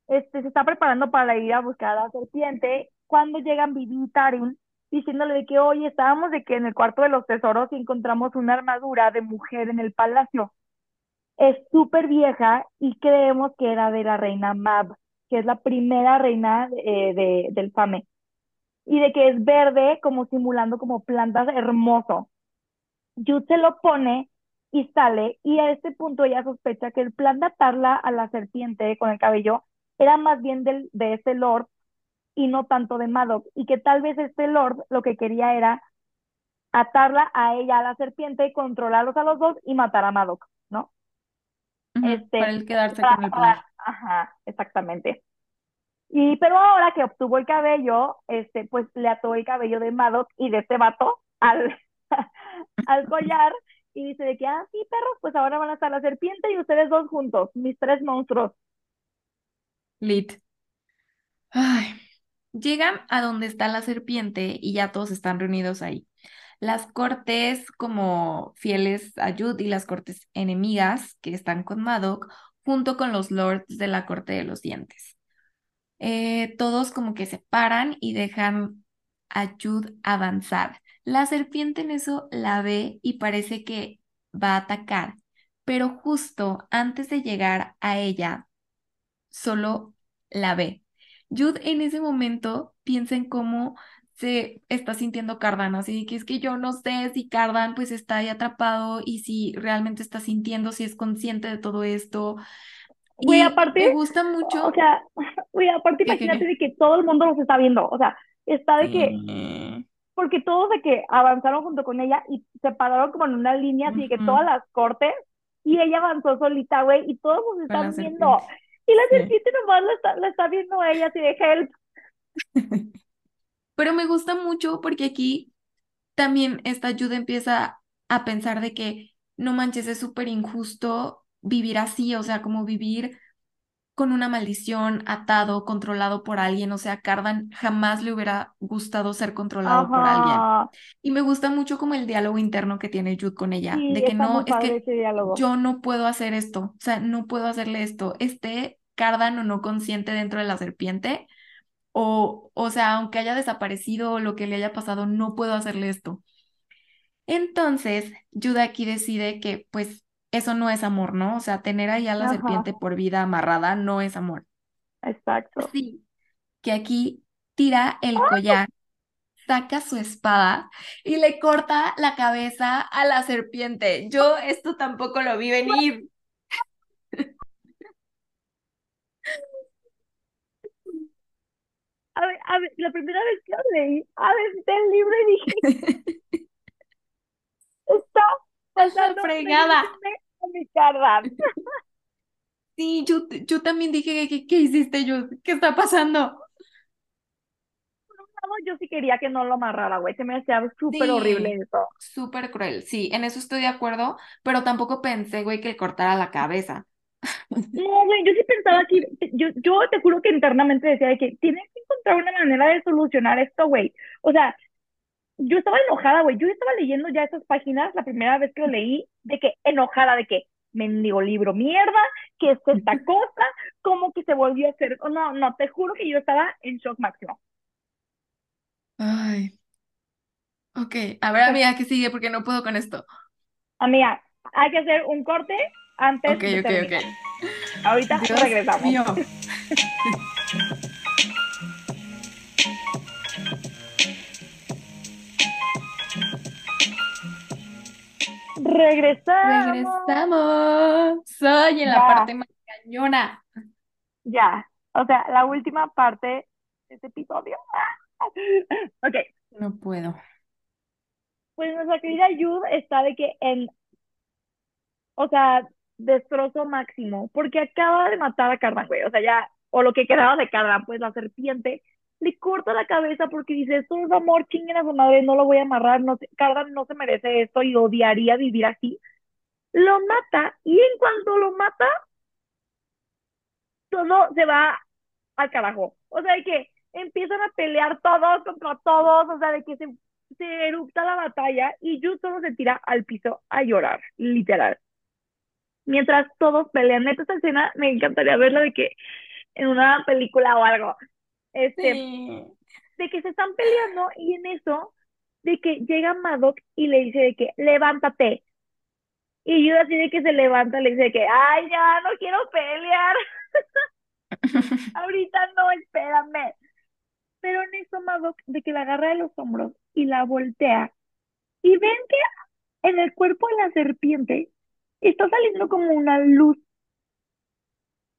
este, se está preparando para ir a buscar a la serpiente, cuando llegan Vivi y Tarin, diciéndole de que, oye, estábamos de que en el cuarto de los tesoros y encontramos una armadura de mujer en el palacio. Es súper vieja y creemos que era de la reina Mab, que es la primera reina eh, de, del Fame. Y de que es verde, como simulando como plantas, hermoso. Jude se lo pone y sale, y a este punto ella sospecha que el plan de atarla a la serpiente con el cabello era más bien del, de este lord y no tanto de Madoc, y que tal vez este lord lo que quería era atarla a ella, a la serpiente, controlarlos a los dos y matar a Madoc, Este, Para él quedarse para- con el poder. ajá, exactamente. Y pero ahora que obtuvo el cabello, este, pues le ató el cabello de Madoc y de este vato al, al collar y dice de que, ah, sí, perros, pues ahora van a estar la serpiente y ustedes dos juntos, mis tres monstruos. Lit. Ay. Llegan a donde está la serpiente y ya todos están reunidos ahí. Las cortes como fieles a Jude y las cortes enemigas que están con Madoc, junto con los lords de la corte de los dientes. Eh, todos como que se paran y dejan a Jude avanzar. La serpiente en eso la ve y parece que va a atacar, pero justo antes de llegar a ella, solo la ve. Jude en ese momento piensa en cómo se está sintiendo Cardan, así que es que yo no sé si Cardan pues está ahí atrapado y si realmente está sintiendo, si es consciente de todo esto. Güey, aparte, me gusta mucho. o sea, güey, aparte ¿Qué, qué, imagínate qué? de que todo el mundo los está viendo, o sea, está de que, Sí. porque todos de que avanzaron junto con ella y se pararon como en una línea, así que Ujú. todas las cortes, y ella avanzó solita, güey, y todos la están viendo. serpiente. Y la Sí. serpiente nomás la está, la está viendo a ella así de help. Pero me gusta mucho porque aquí también esta ayuda empieza a pensar de que no manches, es súper injusto vivir así, o sea, como vivir con una maldición, atado, controlado por alguien, o sea, Cardan jamás le hubiera gustado ser controlado por alguien. Y me gusta mucho como el diálogo interno que tiene Jude con ella, Sí, de que no, es que yo no puedo hacer esto, o sea, no puedo hacerle esto, esté Cardan o no consciente dentro de la serpiente, o, o sea, aunque haya desaparecido o lo que le haya pasado, no puedo hacerle esto. Entonces, Jude aquí decide que pues eso no es amor, ¿no? O sea, tener ahí a la Ajá, serpiente por vida amarrada no es amor. exacto. Sí, que aquí tira el collar, saca su espada y le corta la cabeza a la serpiente. Yo esto tampoco lo vi venir. A ver, la primera vez que lo leí, aventé el libro y dije, está pasando fregada. a mi Cardan. Sí, yo, yo también dije, ¿qué, qué hiciste, yo? ¿Qué está pasando? Por un lado, yo sí quería que no lo amarrara, güey. Se me hacía súper horrible eso. súper cruel. Sí, en eso estoy de acuerdo, pero tampoco pensé, güey, que le cortara la cabeza. No, güey, yo sí pensaba que, yo, yo te juro que internamente decía de que tienes que encontrar una manera de solucionar esto, güey. O sea, yo estaba enojada, güey. Yo estaba leyendo ya esas páginas la primera vez que lo leí, de que enojada, de que mendigo libro mierda, que es esta cosa, como que se volvió a hacer. No, no, te juro que yo estaba en shock máximo. Ay. Ok, a ver, amiga, ¿qué sigue? Porque no puedo con esto. Amiga, hay que hacer un corte antes Ok, de ok, terminar. ok. Ahorita Dios regresamos. mío. Regresamos. Regresamos. Soy en la parte más cañona. Ya. O sea, la última parte de este episodio. Ok, No puedo. pues nuestra querida Yud está de que en, o sea, destrozo máximo, porque acaba de matar a Cardan, güey. O sea, ya, o lo que quedaba de Cardan, pues la serpiente le corta la cabeza porque dice, esto es amor, chinguen a su madre, no lo voy a amarrar, no se- Cardan no se merece esto y odiaría vivir así. Lo mata y en cuanto lo mata, todo se va al carajo. O sea, de que empiezan a pelear todos contra todos, o sea, de que se, se erupta la batalla y Yu solo se tira al piso a llorar, literal. Mientras todos pelean. Neta, esta escena me encantaría verla de que en una película o algo. Este, Sí. de que se están peleando y en eso, de que llega Madoc y le dice de que levántate. Y yo así de que se levanta, le dice que, ay, ya, no quiero pelear. Ahorita no, espérame. Pero en eso Madoc de que la agarra de los hombros y la voltea. Y ven que en el cuerpo de la serpiente está saliendo como una luz.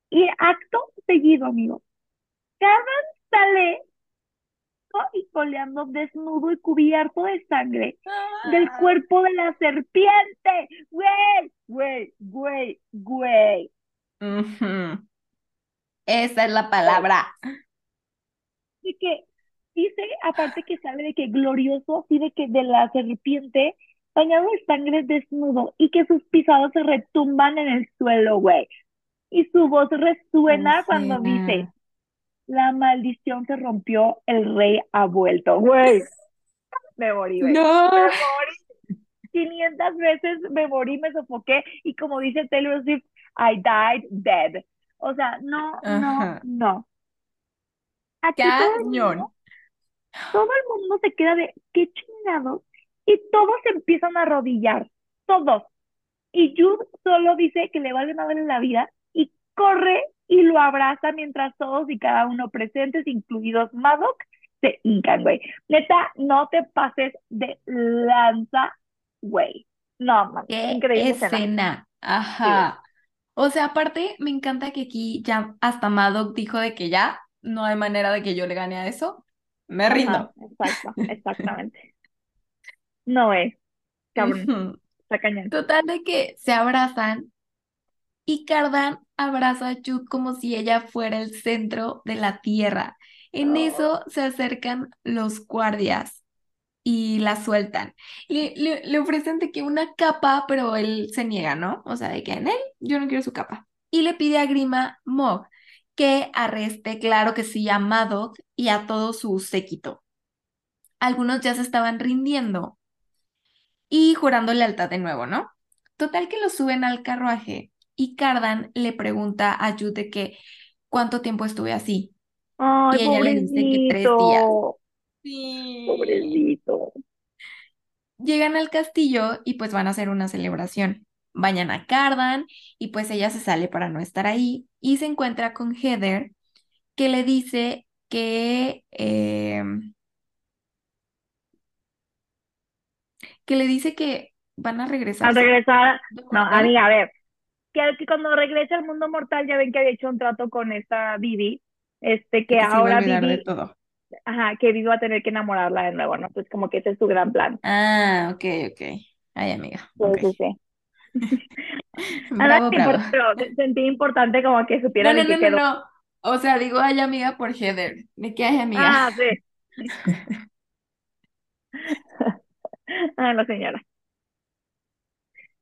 Y acto seguido, amigo. Carmen sale ¿no? y coleando desnudo y cubierto de sangre del Ah. cuerpo de la serpiente. Güey, güey, güey, güey. Esa es la palabra. de que dice, aparte que sale de que glorioso, así de que de la serpiente, bañado en sangre desnudo, y que sus pisadas se retumban en el suelo, güey. Y su voz resuena cuando dice, la maldición se rompió, el rey ha vuelto, güey. Me morí, güey. No. Me morí. 500 veces me morí, me sofoqué, y como dice Taylor Swift, I died dead. O sea, no, no, Ajá. no. Aquí todo el Cañón. mundo todo el mundo se queda de qué chingados y todos se empiezan a arrodillar, todos. Y Jude solo dice que le vale madre la vida y corre y lo abraza mientras todos y cada uno presentes, incluidos Madoc, se hincan, güey. Neta, no te pases de lanza, güey. No, man, Qué increíble escena. escena. Ajá. O sea, aparte, me encanta que aquí ya hasta Madoc dijo de que ya no hay manera de que yo le gane a eso. Me rindo. Ajá, exacto, exactamente. No es, cabrón, está cañón. Total de que se abrazan y Cardan abraza a Jude como si ella fuera el centro de la tierra. En Oh. eso se acercan los guardias y la sueltan. Le, le, le ofrecen de que una capa, pero él se niega, ¿no? O sea, de que en él yo no quiero su capa. Y le pide a Grima Mog que arreste, claro que sí, a Madoc y a todo su séquito. Algunos ya se estaban rindiendo y jurando lealtad de nuevo, ¿no? Total que lo suben al carruaje y Cardan le pregunta a Jude de que cuánto tiempo estuve así. Ay, Y ella le dice que tres días. Sí. pobrecito. Llegan al castillo y pues van a hacer una celebración. Bañan a Cardan y pues ella se sale para no estar ahí y se encuentra con Heather que le dice que, em, que le dice que van a Al regresarse. regresar, ¿De no, amiga, a ver, que, que cuando regrese al mundo mortal ya ven que había hecho un trato con esta Vivi, este, que que ahora olvidar de Vivi, todo. ajá, que Vivi va a tener que enamorarla de nuevo, ¿no? Pues como que ese es su gran plan. Ah, ok, ok. Ay, amiga, Sí, sí, sí. Bravo, Nada, bravo. sentí importante como que No, supiera no, de no, no, quedó. no. O sea, digo ay, amiga por Heather. ¿De qué hay, amiga? Ah, sí. Ah, la señora.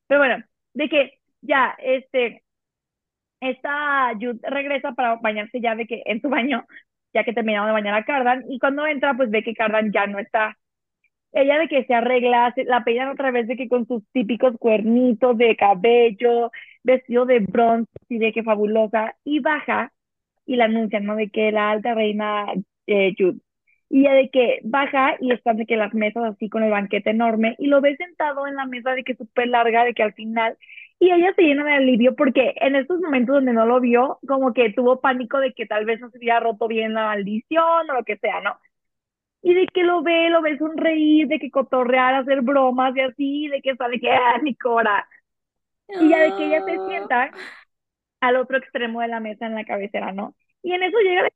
Pero bueno, de que ya, este, esta Jude regresa para bañarse ya de que en su baño, ya que terminaron de bañar a Cardan, y cuando entra, pues ve que Cardan ya no está. Ella de que se arregla, se, la peinan otra vez de que con sus típicos cuernitos de cabello, vestido de bronce, y de que fabulosa, y baja y la anuncian, ¿no? De que la alta reina eh, Jude. Y ya de que baja y están de que las mesas así con el banquete enorme y lo ve sentado en la mesa de que súper larga, de que al final, y ella se llena de alivio porque en estos momentos donde no lo vio, como que tuvo pánico de que tal vez no se hubiera roto bien la maldición o lo que sea, ¿no? Y de que lo ve, lo ve sonreír, de que cotorrear, hacer bromas y así, de que sale que, ah, mi cora. Y ya de que ella se sienta al otro extremo de la mesa en la cabecera, ¿no? Y en eso llega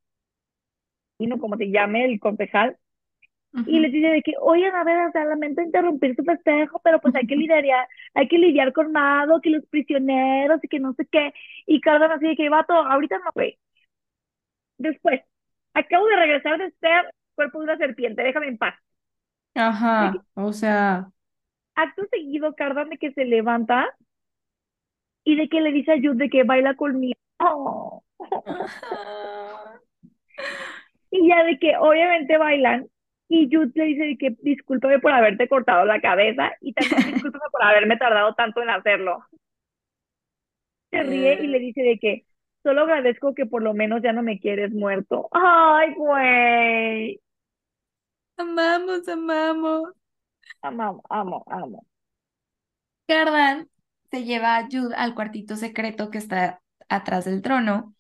el como se llame, el concejal, y le dice de que, oye, a ver, o sea, lamento interrumpir su festejo, pero pues hay que lidiar, hay que lidiar con Mado, que los prisioneros y que no sé qué. Y Cardan así de que, vato, ahorita no, güey. Después, acabo de regresar de ser cuerpo de una serpiente, déjame en paz. Ajá, o sea. Acto seguido, Cardan de que se levanta y de que le dice a Jude de que baila conmigo. Oh. y ya de que obviamente bailan y Jude le dice de que discúlpame por haberte cortado la cabeza y también discúlpame por haberme tardado tanto en hacerlo. Se ríe y le dice de que solo agradezco que por lo menos ya no me quieres muerto. Ay, güey. Amamos, amamos. Amo, amo, amo. Cardan se lleva a Jude al cuartito secreto que está atrás del trono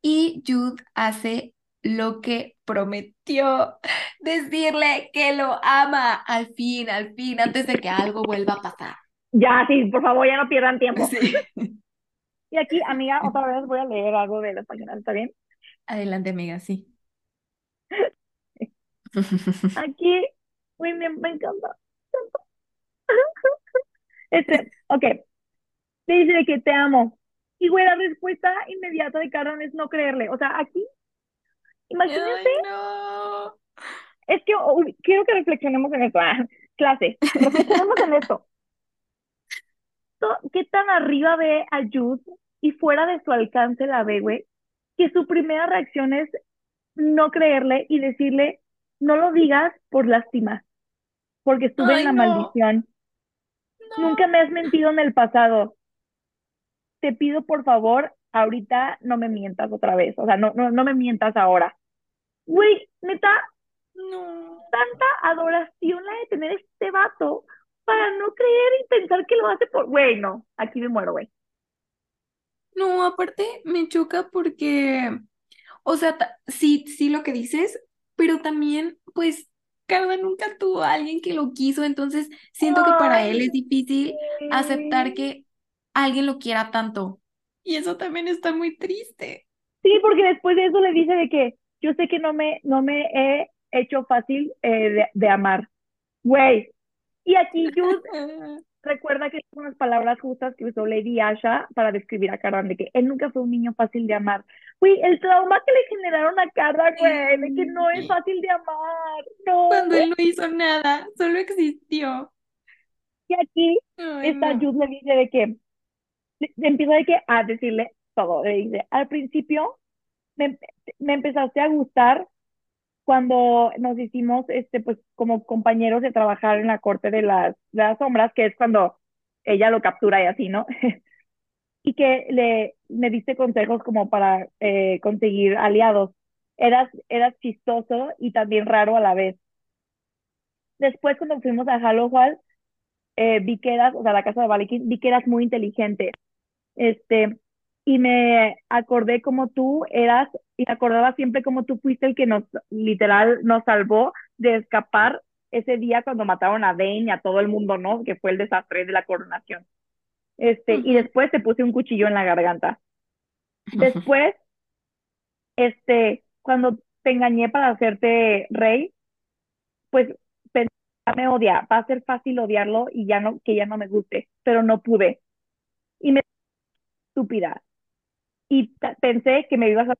y Jude hace lo que prometió, decirle que lo ama al fin, al fin, antes de que algo vuelva a pasar. Ya, sí, por favor, ya no pierdan tiempo. Y aquí, amiga, otra vez voy a leer algo de la página, ¿está bien? Adelante, amiga, sí. Aquí, uy, me, me encanta. Este, ok. Le dice que te amo. Y güey, la respuesta inmediata de Cardan es no creerle. O sea, aquí, imagínense. no. Es que quiero que reflexionemos en esto. Ah, clase, reflexionemos en esto. ¿Qué tan arriba ve a Jude y fuera de su alcance la ve, güey? Que su primera reacción es no creerle y decirle, no lo digas por lástima, porque estuve en la maldición. Nunca me has mentido en el pasado. Te pido por favor, ahorita no me mientas otra vez. O sea, no, no, no me mientas ahora. Güey, neta, no. tanta adoración la de tener este vato para no creer y pensar que lo hace por. Güey, no, aquí me muero, güey. No, aparte me choca porque, o sea, sí, sí lo que dices, pero también, pues, Carla nunca tuvo a alguien que lo quiso, entonces siento que para él es difícil aceptar que alguien lo quiera tanto. Y eso también está muy triste. Sí, porque después de eso le dice de que yo sé que no me, no me he hecho fácil eh, de, amar. Güey. Y aquí Jude recuerda que son las palabras justas que usó Lady Asha para describir a Cardan, de que él nunca fue un niño fácil de amar. Güey, el trauma que le generaron a Cardan, güey, de que no es fácil de amar. No. Cuando él no hizo nada, solo existió. Y aquí esta Jude le dice de que, empieza de que a decirle todo, le dice, al principio me, me empezaste a gustar cuando nos hicimos, este, pues, como compañeros de trabajar en la corte de las, las sombras, que es cuando ella lo captura y así, ¿no? y que le, me diste consejos como para eh, conseguir aliados. Eras, eras chistoso y también raro a la vez. Después, cuando fuimos a Halloween, eh, vi que eras, o sea, la casa de Valikin, vi que eras muy inteligente. Este, y me acordé como tú eras, y me acordaba siempre como tú fuiste el que nos, literal, nos salvó de escapar ese día cuando mataron a Dane y a todo el mundo, ¿no? Que fue el desastre de la coronación. Este, y después te puse un cuchillo en la garganta. Después, este, cuando te engañé para hacerte rey, pues pensé, me odia, va a ser fácil odiarlo y ya no, que ya no me guste, pero no pude. Y me estúpida, y pensé que me ibas a...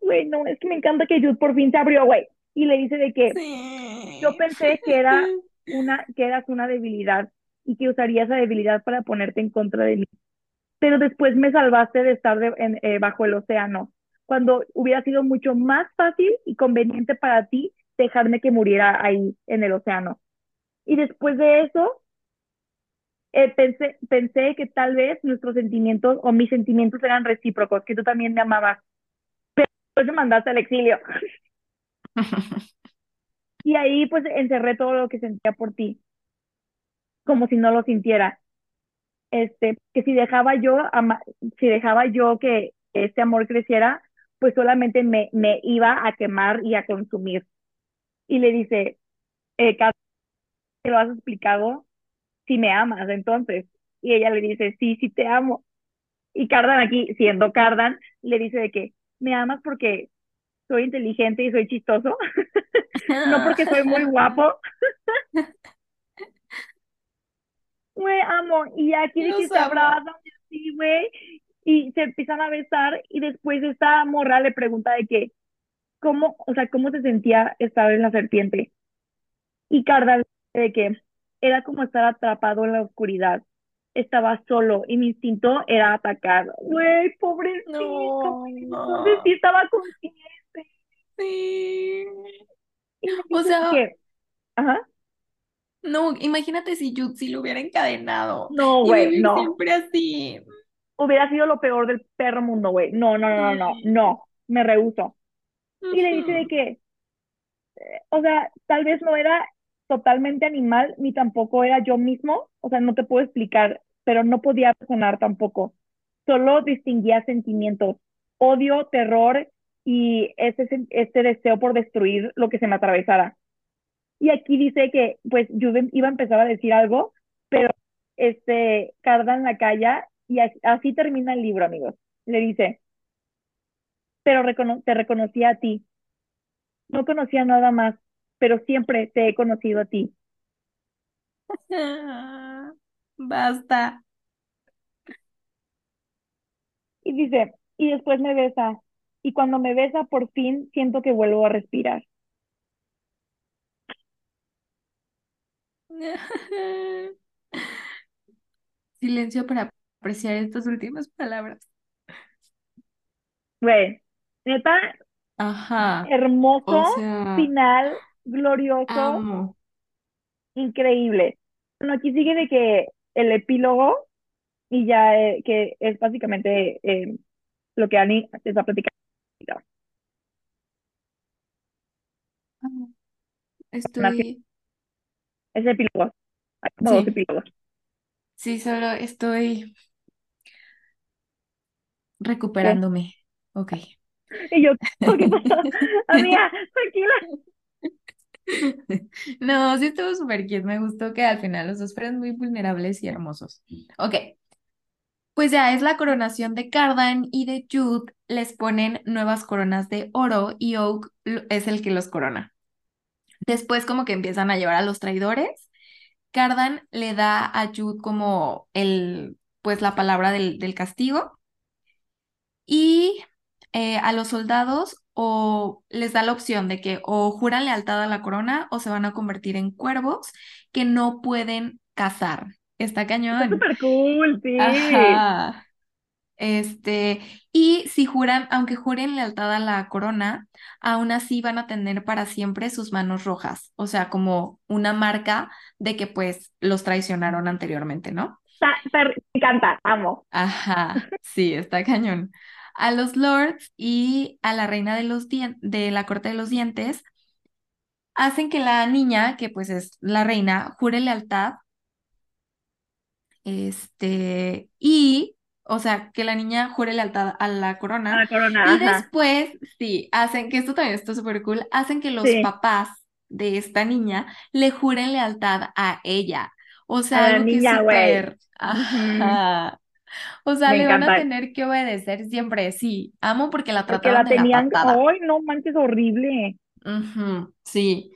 Güey, no, es que me encanta que Jude por fin se abrió, güey. y le dice de que Sí. yo pensé que era una, que eras una debilidad y que usaría esa debilidad para ponerte en contra de mí. Pero después me salvaste de estar de- en- eh, bajo el océano, cuando hubiera sido mucho más fácil y conveniente para ti dejarme que muriera ahí en el océano. Y después de eso, eh, pensé, pensé que tal vez nuestros sentimientos o mis sentimientos eran recíprocos, que tú también me amabas, pero después me mandaste al exilio. Y ahí pues encerré todo lo que sentía por ti, como si no lo sintiera. Este, que si dejaba yo, ama- si dejaba yo que este amor creciera, pues solamente me, me iba a quemar y a consumir. Y le dice, eh, te lo has explicado, si me amas, entonces. Y ella le dice, sí, sí te amo. Y Cardan aquí, siendo Cardan, le dice de que me amas porque soy inteligente y soy chistoso, no porque soy muy guapo. Güey, amo. Y aquí de Los que se abrazan así, güey, y se empiezan a besar y después esta morra le pregunta de que, ¿cómo, o sea, cómo se sentía estar en la serpiente? Y Cardan de que era como estar atrapado en la oscuridad. Estaba solo y mi instinto era atacar. Güey, pobrecito. No. Entonces sí estaba consciente. Sí. O sea, que, ajá, no, imagínate si Jutsi lo hubiera encadenado no, güey, no. siempre así. Hubiera sido lo peor del perro mundo, güey. No, no, no, no, no, no. Me rehuso. Y le dice de que, o sea, tal vez no era totalmente animal, ni tampoco era yo mismo, o sea, no te puedo explicar, pero no podía razonar tampoco. Solo distinguía sentimientos, odio, terror y ese, este deseo por destruir lo que se me atravesara. Y aquí dice que, pues, Juven iba a empezar a decir algo, pero este, Cardan la calla y así, así termina el libro, amigos. Le dice, pero recono- te reconocí a ti. No conocía nada más, pero siempre te he conocido a ti. Basta. Y dice, y después me besa. Y cuando me besa, por fin siento que vuelvo a respirar. Silencio para apreciar estas últimas palabras. Güey, neta, Ajá. O hermoso, sea, final, glorioso, amo. increíble. Bueno, aquí sigue de que el epílogo, y ya eh, que es básicamente eh, lo que Annie te está platicando. Estoy, Ese epílogo. Hay como dos sí, epílogos. sí, solo estoy ¿Qué? recuperándome. Ok. Y yo, ¿qué pasó? Amiga, tranquila. No, sí estuvo súper cute. Me gustó que al final los dos fueran muy vulnerables y hermosos. Ok, pues ya es la coronación de Cardan y de Jude les ponen nuevas coronas de oro y Oak es el que los corona. Después como que empiezan a llevar a los traidores. Cardan le da a Jude como el, pues la palabra del, del castigo y eh, a los soldados o les da la opción de que o juran lealtad a la corona o se van a convertir en cuervos que no pueden cazar. Está Está cañón. súper cool, sí. Ajá. Este, y si juran, aunque juren lealtad a la corona, aún así van a tener para siempre sus manos rojas, o sea, como una marca de que pues los traicionaron anteriormente, ¿no? Está, está- me encanta, amo. Ajá, sí, está cañón. A los lords y a la reina de los de la corte de los dientes hacen que la niña, que pues es la reina, jure lealtad, este, y, o sea, que la niña jure lealtad a la A corona. la corona, Y ajá. después, sí, hacen, que esto también está súper cool, hacen que los Sí, papás de esta niña le juren lealtad a ella. O a sea, la que es niña, güey. ajá. O sea, Me le van a tener que obedecer siempre. Sí, amo porque la Porque trataron la de la patada. ay, no manches, horrible. Ujú, sí.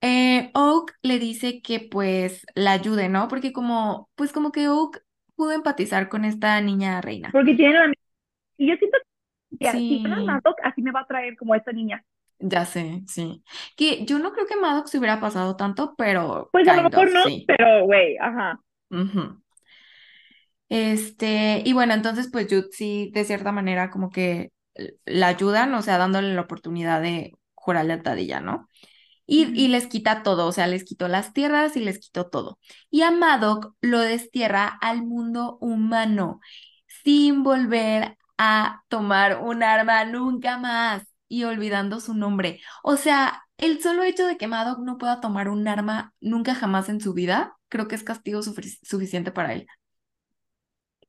Eh, Oak le dice que pues la ayude, ¿no? Porque como, pues como que Oak pudo empatizar con esta niña reina. Porque tienen la... Y yo siento que Sí, ganan Nazok, así me va a traer como esta niña. Ya sé, sí. Que yo no creo que Maddox se hubiera pasado tanto, pero Pues a lo mejor of, no, sí. pero güey, ajá. Ujú. Este, y bueno, entonces pues Jude sí, de cierta manera como que la ayudan, o sea, dándole la oportunidad de jurarle a Tadilla, ¿no? Y, y les quita todo, o sea, les quitó las tierras y les quitó todo. Y a Madoc lo destierra al mundo humano, sin volver a tomar un arma nunca más y olvidando su nombre. O sea, el solo hecho de que Madoc no pueda tomar un arma nunca jamás en su vida, creo que es castigo sufic- suficiente para él.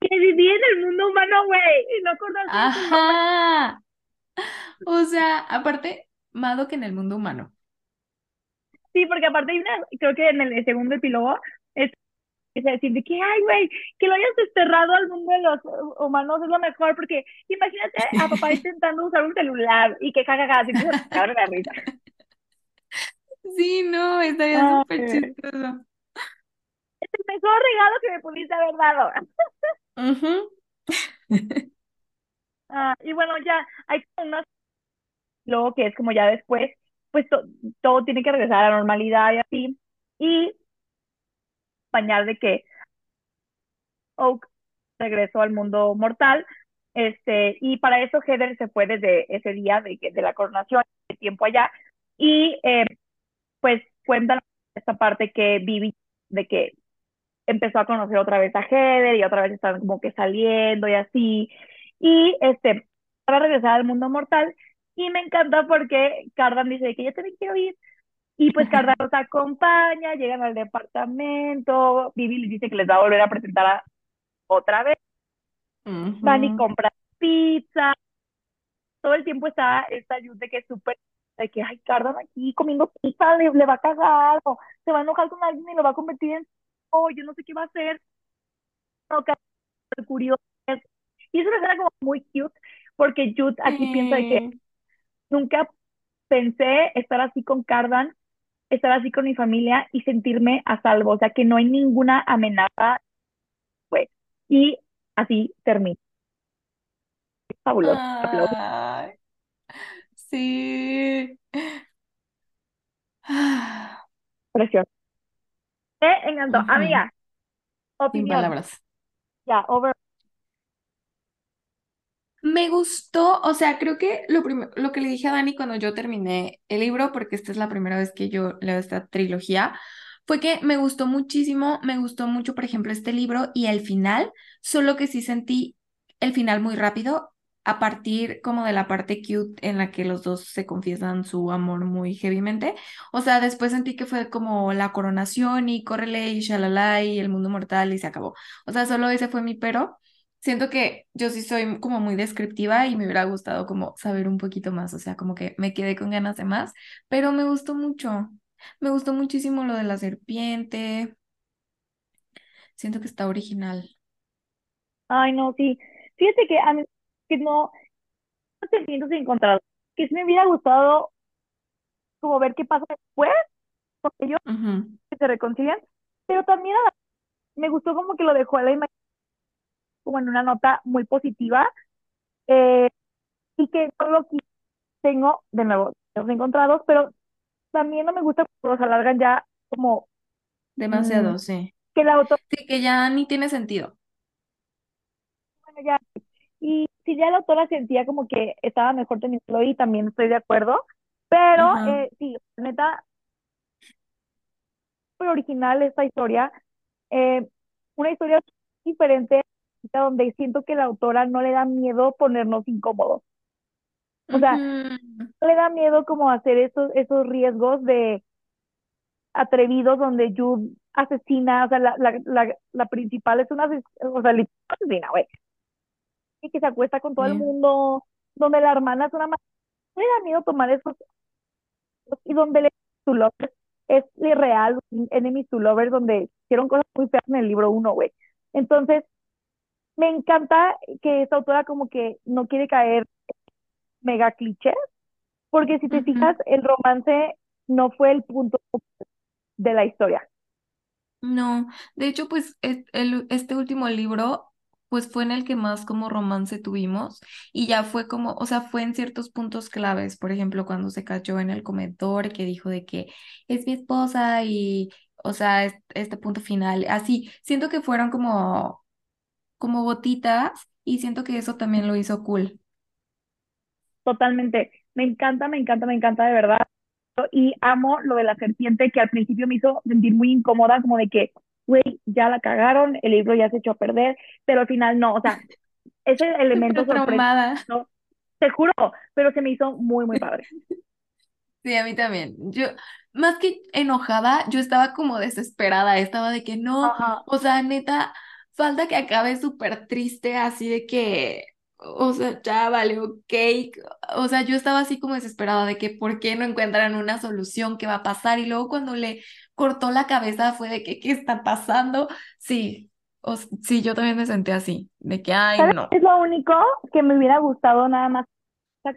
Que viví en el mundo humano, güey, y no nombre. Ajá. O sea, aparte, Madoc en el mundo humano. Sí, porque aparte hay una, creo que en el segundo epílogo, es es decir, de que, ay, güey, que lo hayas desterrado al mundo de los humanos es lo mejor, porque imagínate a papá intentando usar un celular y que jajaja, así empieza a cagar de la risa. Sí, no, estaría súper chistoso. es el mejor regalo que me pudiste haber dado. Ujú. Ah, y bueno, ya hay unas, luego que es como ya después, pues to- todo tiene que regresar a la normalidad y así, y acompañar de que Oak regresó al mundo mortal, este, y para eso Heather se fue desde ese día de, de la coronación, de tiempo allá, y eh, pues cuentan esta parte que Vivi, de que empezó a conocer otra vez a Heather y otra vez están como que saliendo y así, y este, para regresar al mundo mortal, y me encanta porque Cardan dice que yo también quiero ir, y pues Cardan los acompaña, llegan al departamento, Vivi les dice que les va a volver a presentar a, otra vez, van y compran pizza, todo el tiempo está esta ayuda de que es súper, de que, ay, Cardan aquí comiendo pizza, le, le va a cagar, o se va a enojar con alguien y lo va a convertir en, oh, yo no sé qué va a hacer, curioso, y es una escena como muy cute, porque Jude aquí piensa de que nunca pensé estar así con Cardan, estar así con mi familia y sentirme a salvo, o sea, que no hay ninguna amenaza, pues, y así termina. Fabuloso, sí. Precioso. Me encantó. ujú. Amiga, Sin opinión. palabras. Ya, over. Me gustó, o sea, creo que lo primero, lo que le dije a Dani cuando yo terminé el libro, porque esta es la primera vez que yo leo esta trilogía, fue que me gustó muchísimo, me gustó mucho, por ejemplo, este libro y el final, solo que sí sentí el final muy rápido, a partir como de la parte cute en la que los dos se confiesan su amor muy heavymente. O sea, después sentí que fue como la coronación y córrele y shalala y el mundo mortal y se acabó. O sea, solo ese fue mi pero. Siento que yo sí soy como muy descriptiva y me hubiera gustado como saber un poquito más, o sea, como que me quedé con ganas de más, pero me gustó mucho. Me gustó muchísimo lo de la serpiente. Siento que está original. Ay, no, sí. Fíjate que a mí que no, no sentimientos encontrados. Que sí me hubiera gustado como ver qué pasa después con ellos que se reconcilian, pero también la- me gustó como que lo dejó a la imagen como en una nota muy positiva eh, y que solo aquí tengo, de nuevo, los encontrados, pero también no me gusta cuando los alargan ya como mm, Demasiado, sí. que el autor, Sí, que ya ni tiene sentido. bueno, ya, y si ya la autora sentía como que estaba mejor teniéndolo ahí, también estoy de acuerdo, pero eh, sí, neta, muy original esta historia, eh, una historia diferente donde siento que la autora no le da miedo ponernos incómodos, o sea, no le da miedo como hacer esos, esos riesgos de atrevidos donde Jude asesina, o sea, la, la, la, la principal es una o sea, asesina, güey, y que se acuesta con todo el mundo, donde la hermana es una ma- no le da miedo tomar esos, y donde el to lovers es irreal, enemies to lovers, donde hicieron cosas muy feas en el libro uno, güey. Entonces, me encanta que esta autora como que no quiere caer mega cliché, porque si te Ujú. fijas, el romance no fue el punto de la historia. No, de hecho, pues es- el- este último libro pues fue en el que más como romance tuvimos y ya fue como, o sea, fue en ciertos puntos claves, por ejemplo, cuando se cayó en el comedor que dijo de que es mi esposa y, o sea, este punto final, así, siento que fueron como, como gotitas y siento que eso también lo hizo cool. Totalmente. Me encanta, me encanta, me encanta de verdad. Y amo lo de la serpiente que al principio me hizo sentir muy incómoda, como de que, güey, ya la cagaron, el libro ya se echó a perder, pero al final no, o sea, ese elemento. No, te juro, pero se me hizo muy, muy padre. Sí, a mí también. Yo, más que enojada, yo estaba como desesperada, estaba de que no, o sea, neta, falta que acabe súper triste, así de que, o sea, ya valió cake. O sea, yo estaba así como desesperada de que por qué no encuentran una solución, qué va a pasar. Y luego cuando le cortó la cabeza fue de que, ¿qué está pasando? Sí, o, sí, yo también me senté así, de que, ay, no. Es lo único que me hubiera gustado nada más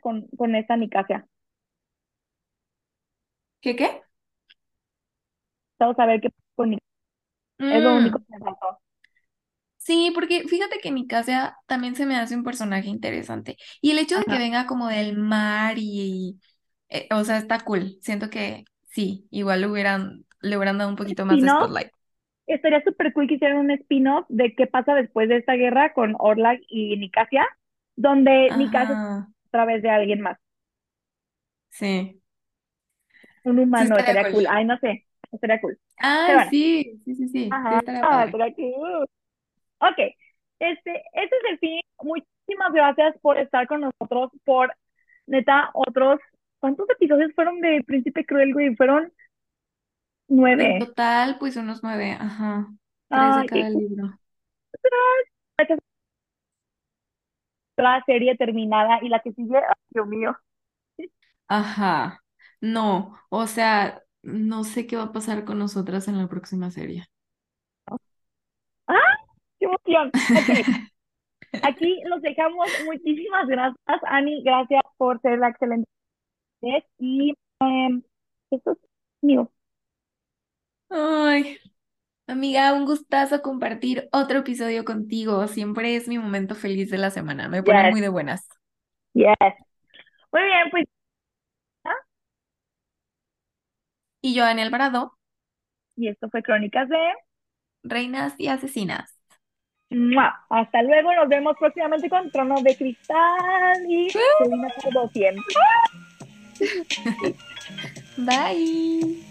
con, con esta Nicasia. ¿Qué qué? Vamos a ver qué con Es lo único mm. que me faltó. Sí, porque fíjate que mi casa también se me hace un personaje interesante. Y el hecho de que venga como del mar y, eh, o sea, está cool. Siento que sí, igual hubieran, le hubieran dado un poquito más de spotlight. Estaría súper cool que hicieran un spin-off de qué pasa después de esta guerra con Orlag y Nicasia, donde Nicasia es a través de alguien más. Sí. Un humano, estaría cool. Ay, no sé, estaría cool. Ah, sí, sí, sí, sí. Ajá, ah, estaría cool. Ok, este, este es el fin. Muchísimas gracias por estar con nosotros, por neta, otros. ¿Cuántos episodios fueron de Príncipe Cruel, güey? Fueron nueve. En total, pues unos nueve, ajá. Tres de cada libro. La serie terminada y la que sigue, Dios mío. Ajá. No, o sea, no sé qué va a pasar con nosotras en la próxima serie. ¡Ah! emoción. Aquí los dejamos. Muchísimas gracias, Ani. Gracias por ser la excelente. Y em, esto es mío. Ay, amiga, un gustazo compartir otro episodio contigo. Siempre es mi momento feliz de la semana. Me pone muy de buenas. Yes. Muy bien, pues. ¿ah? Y yo, en Alvarado. Y esto fue Crónicas de Reinas y Asesinas. Hasta luego, nos vemos próximamente con Trono de Cristal y Selena Bye.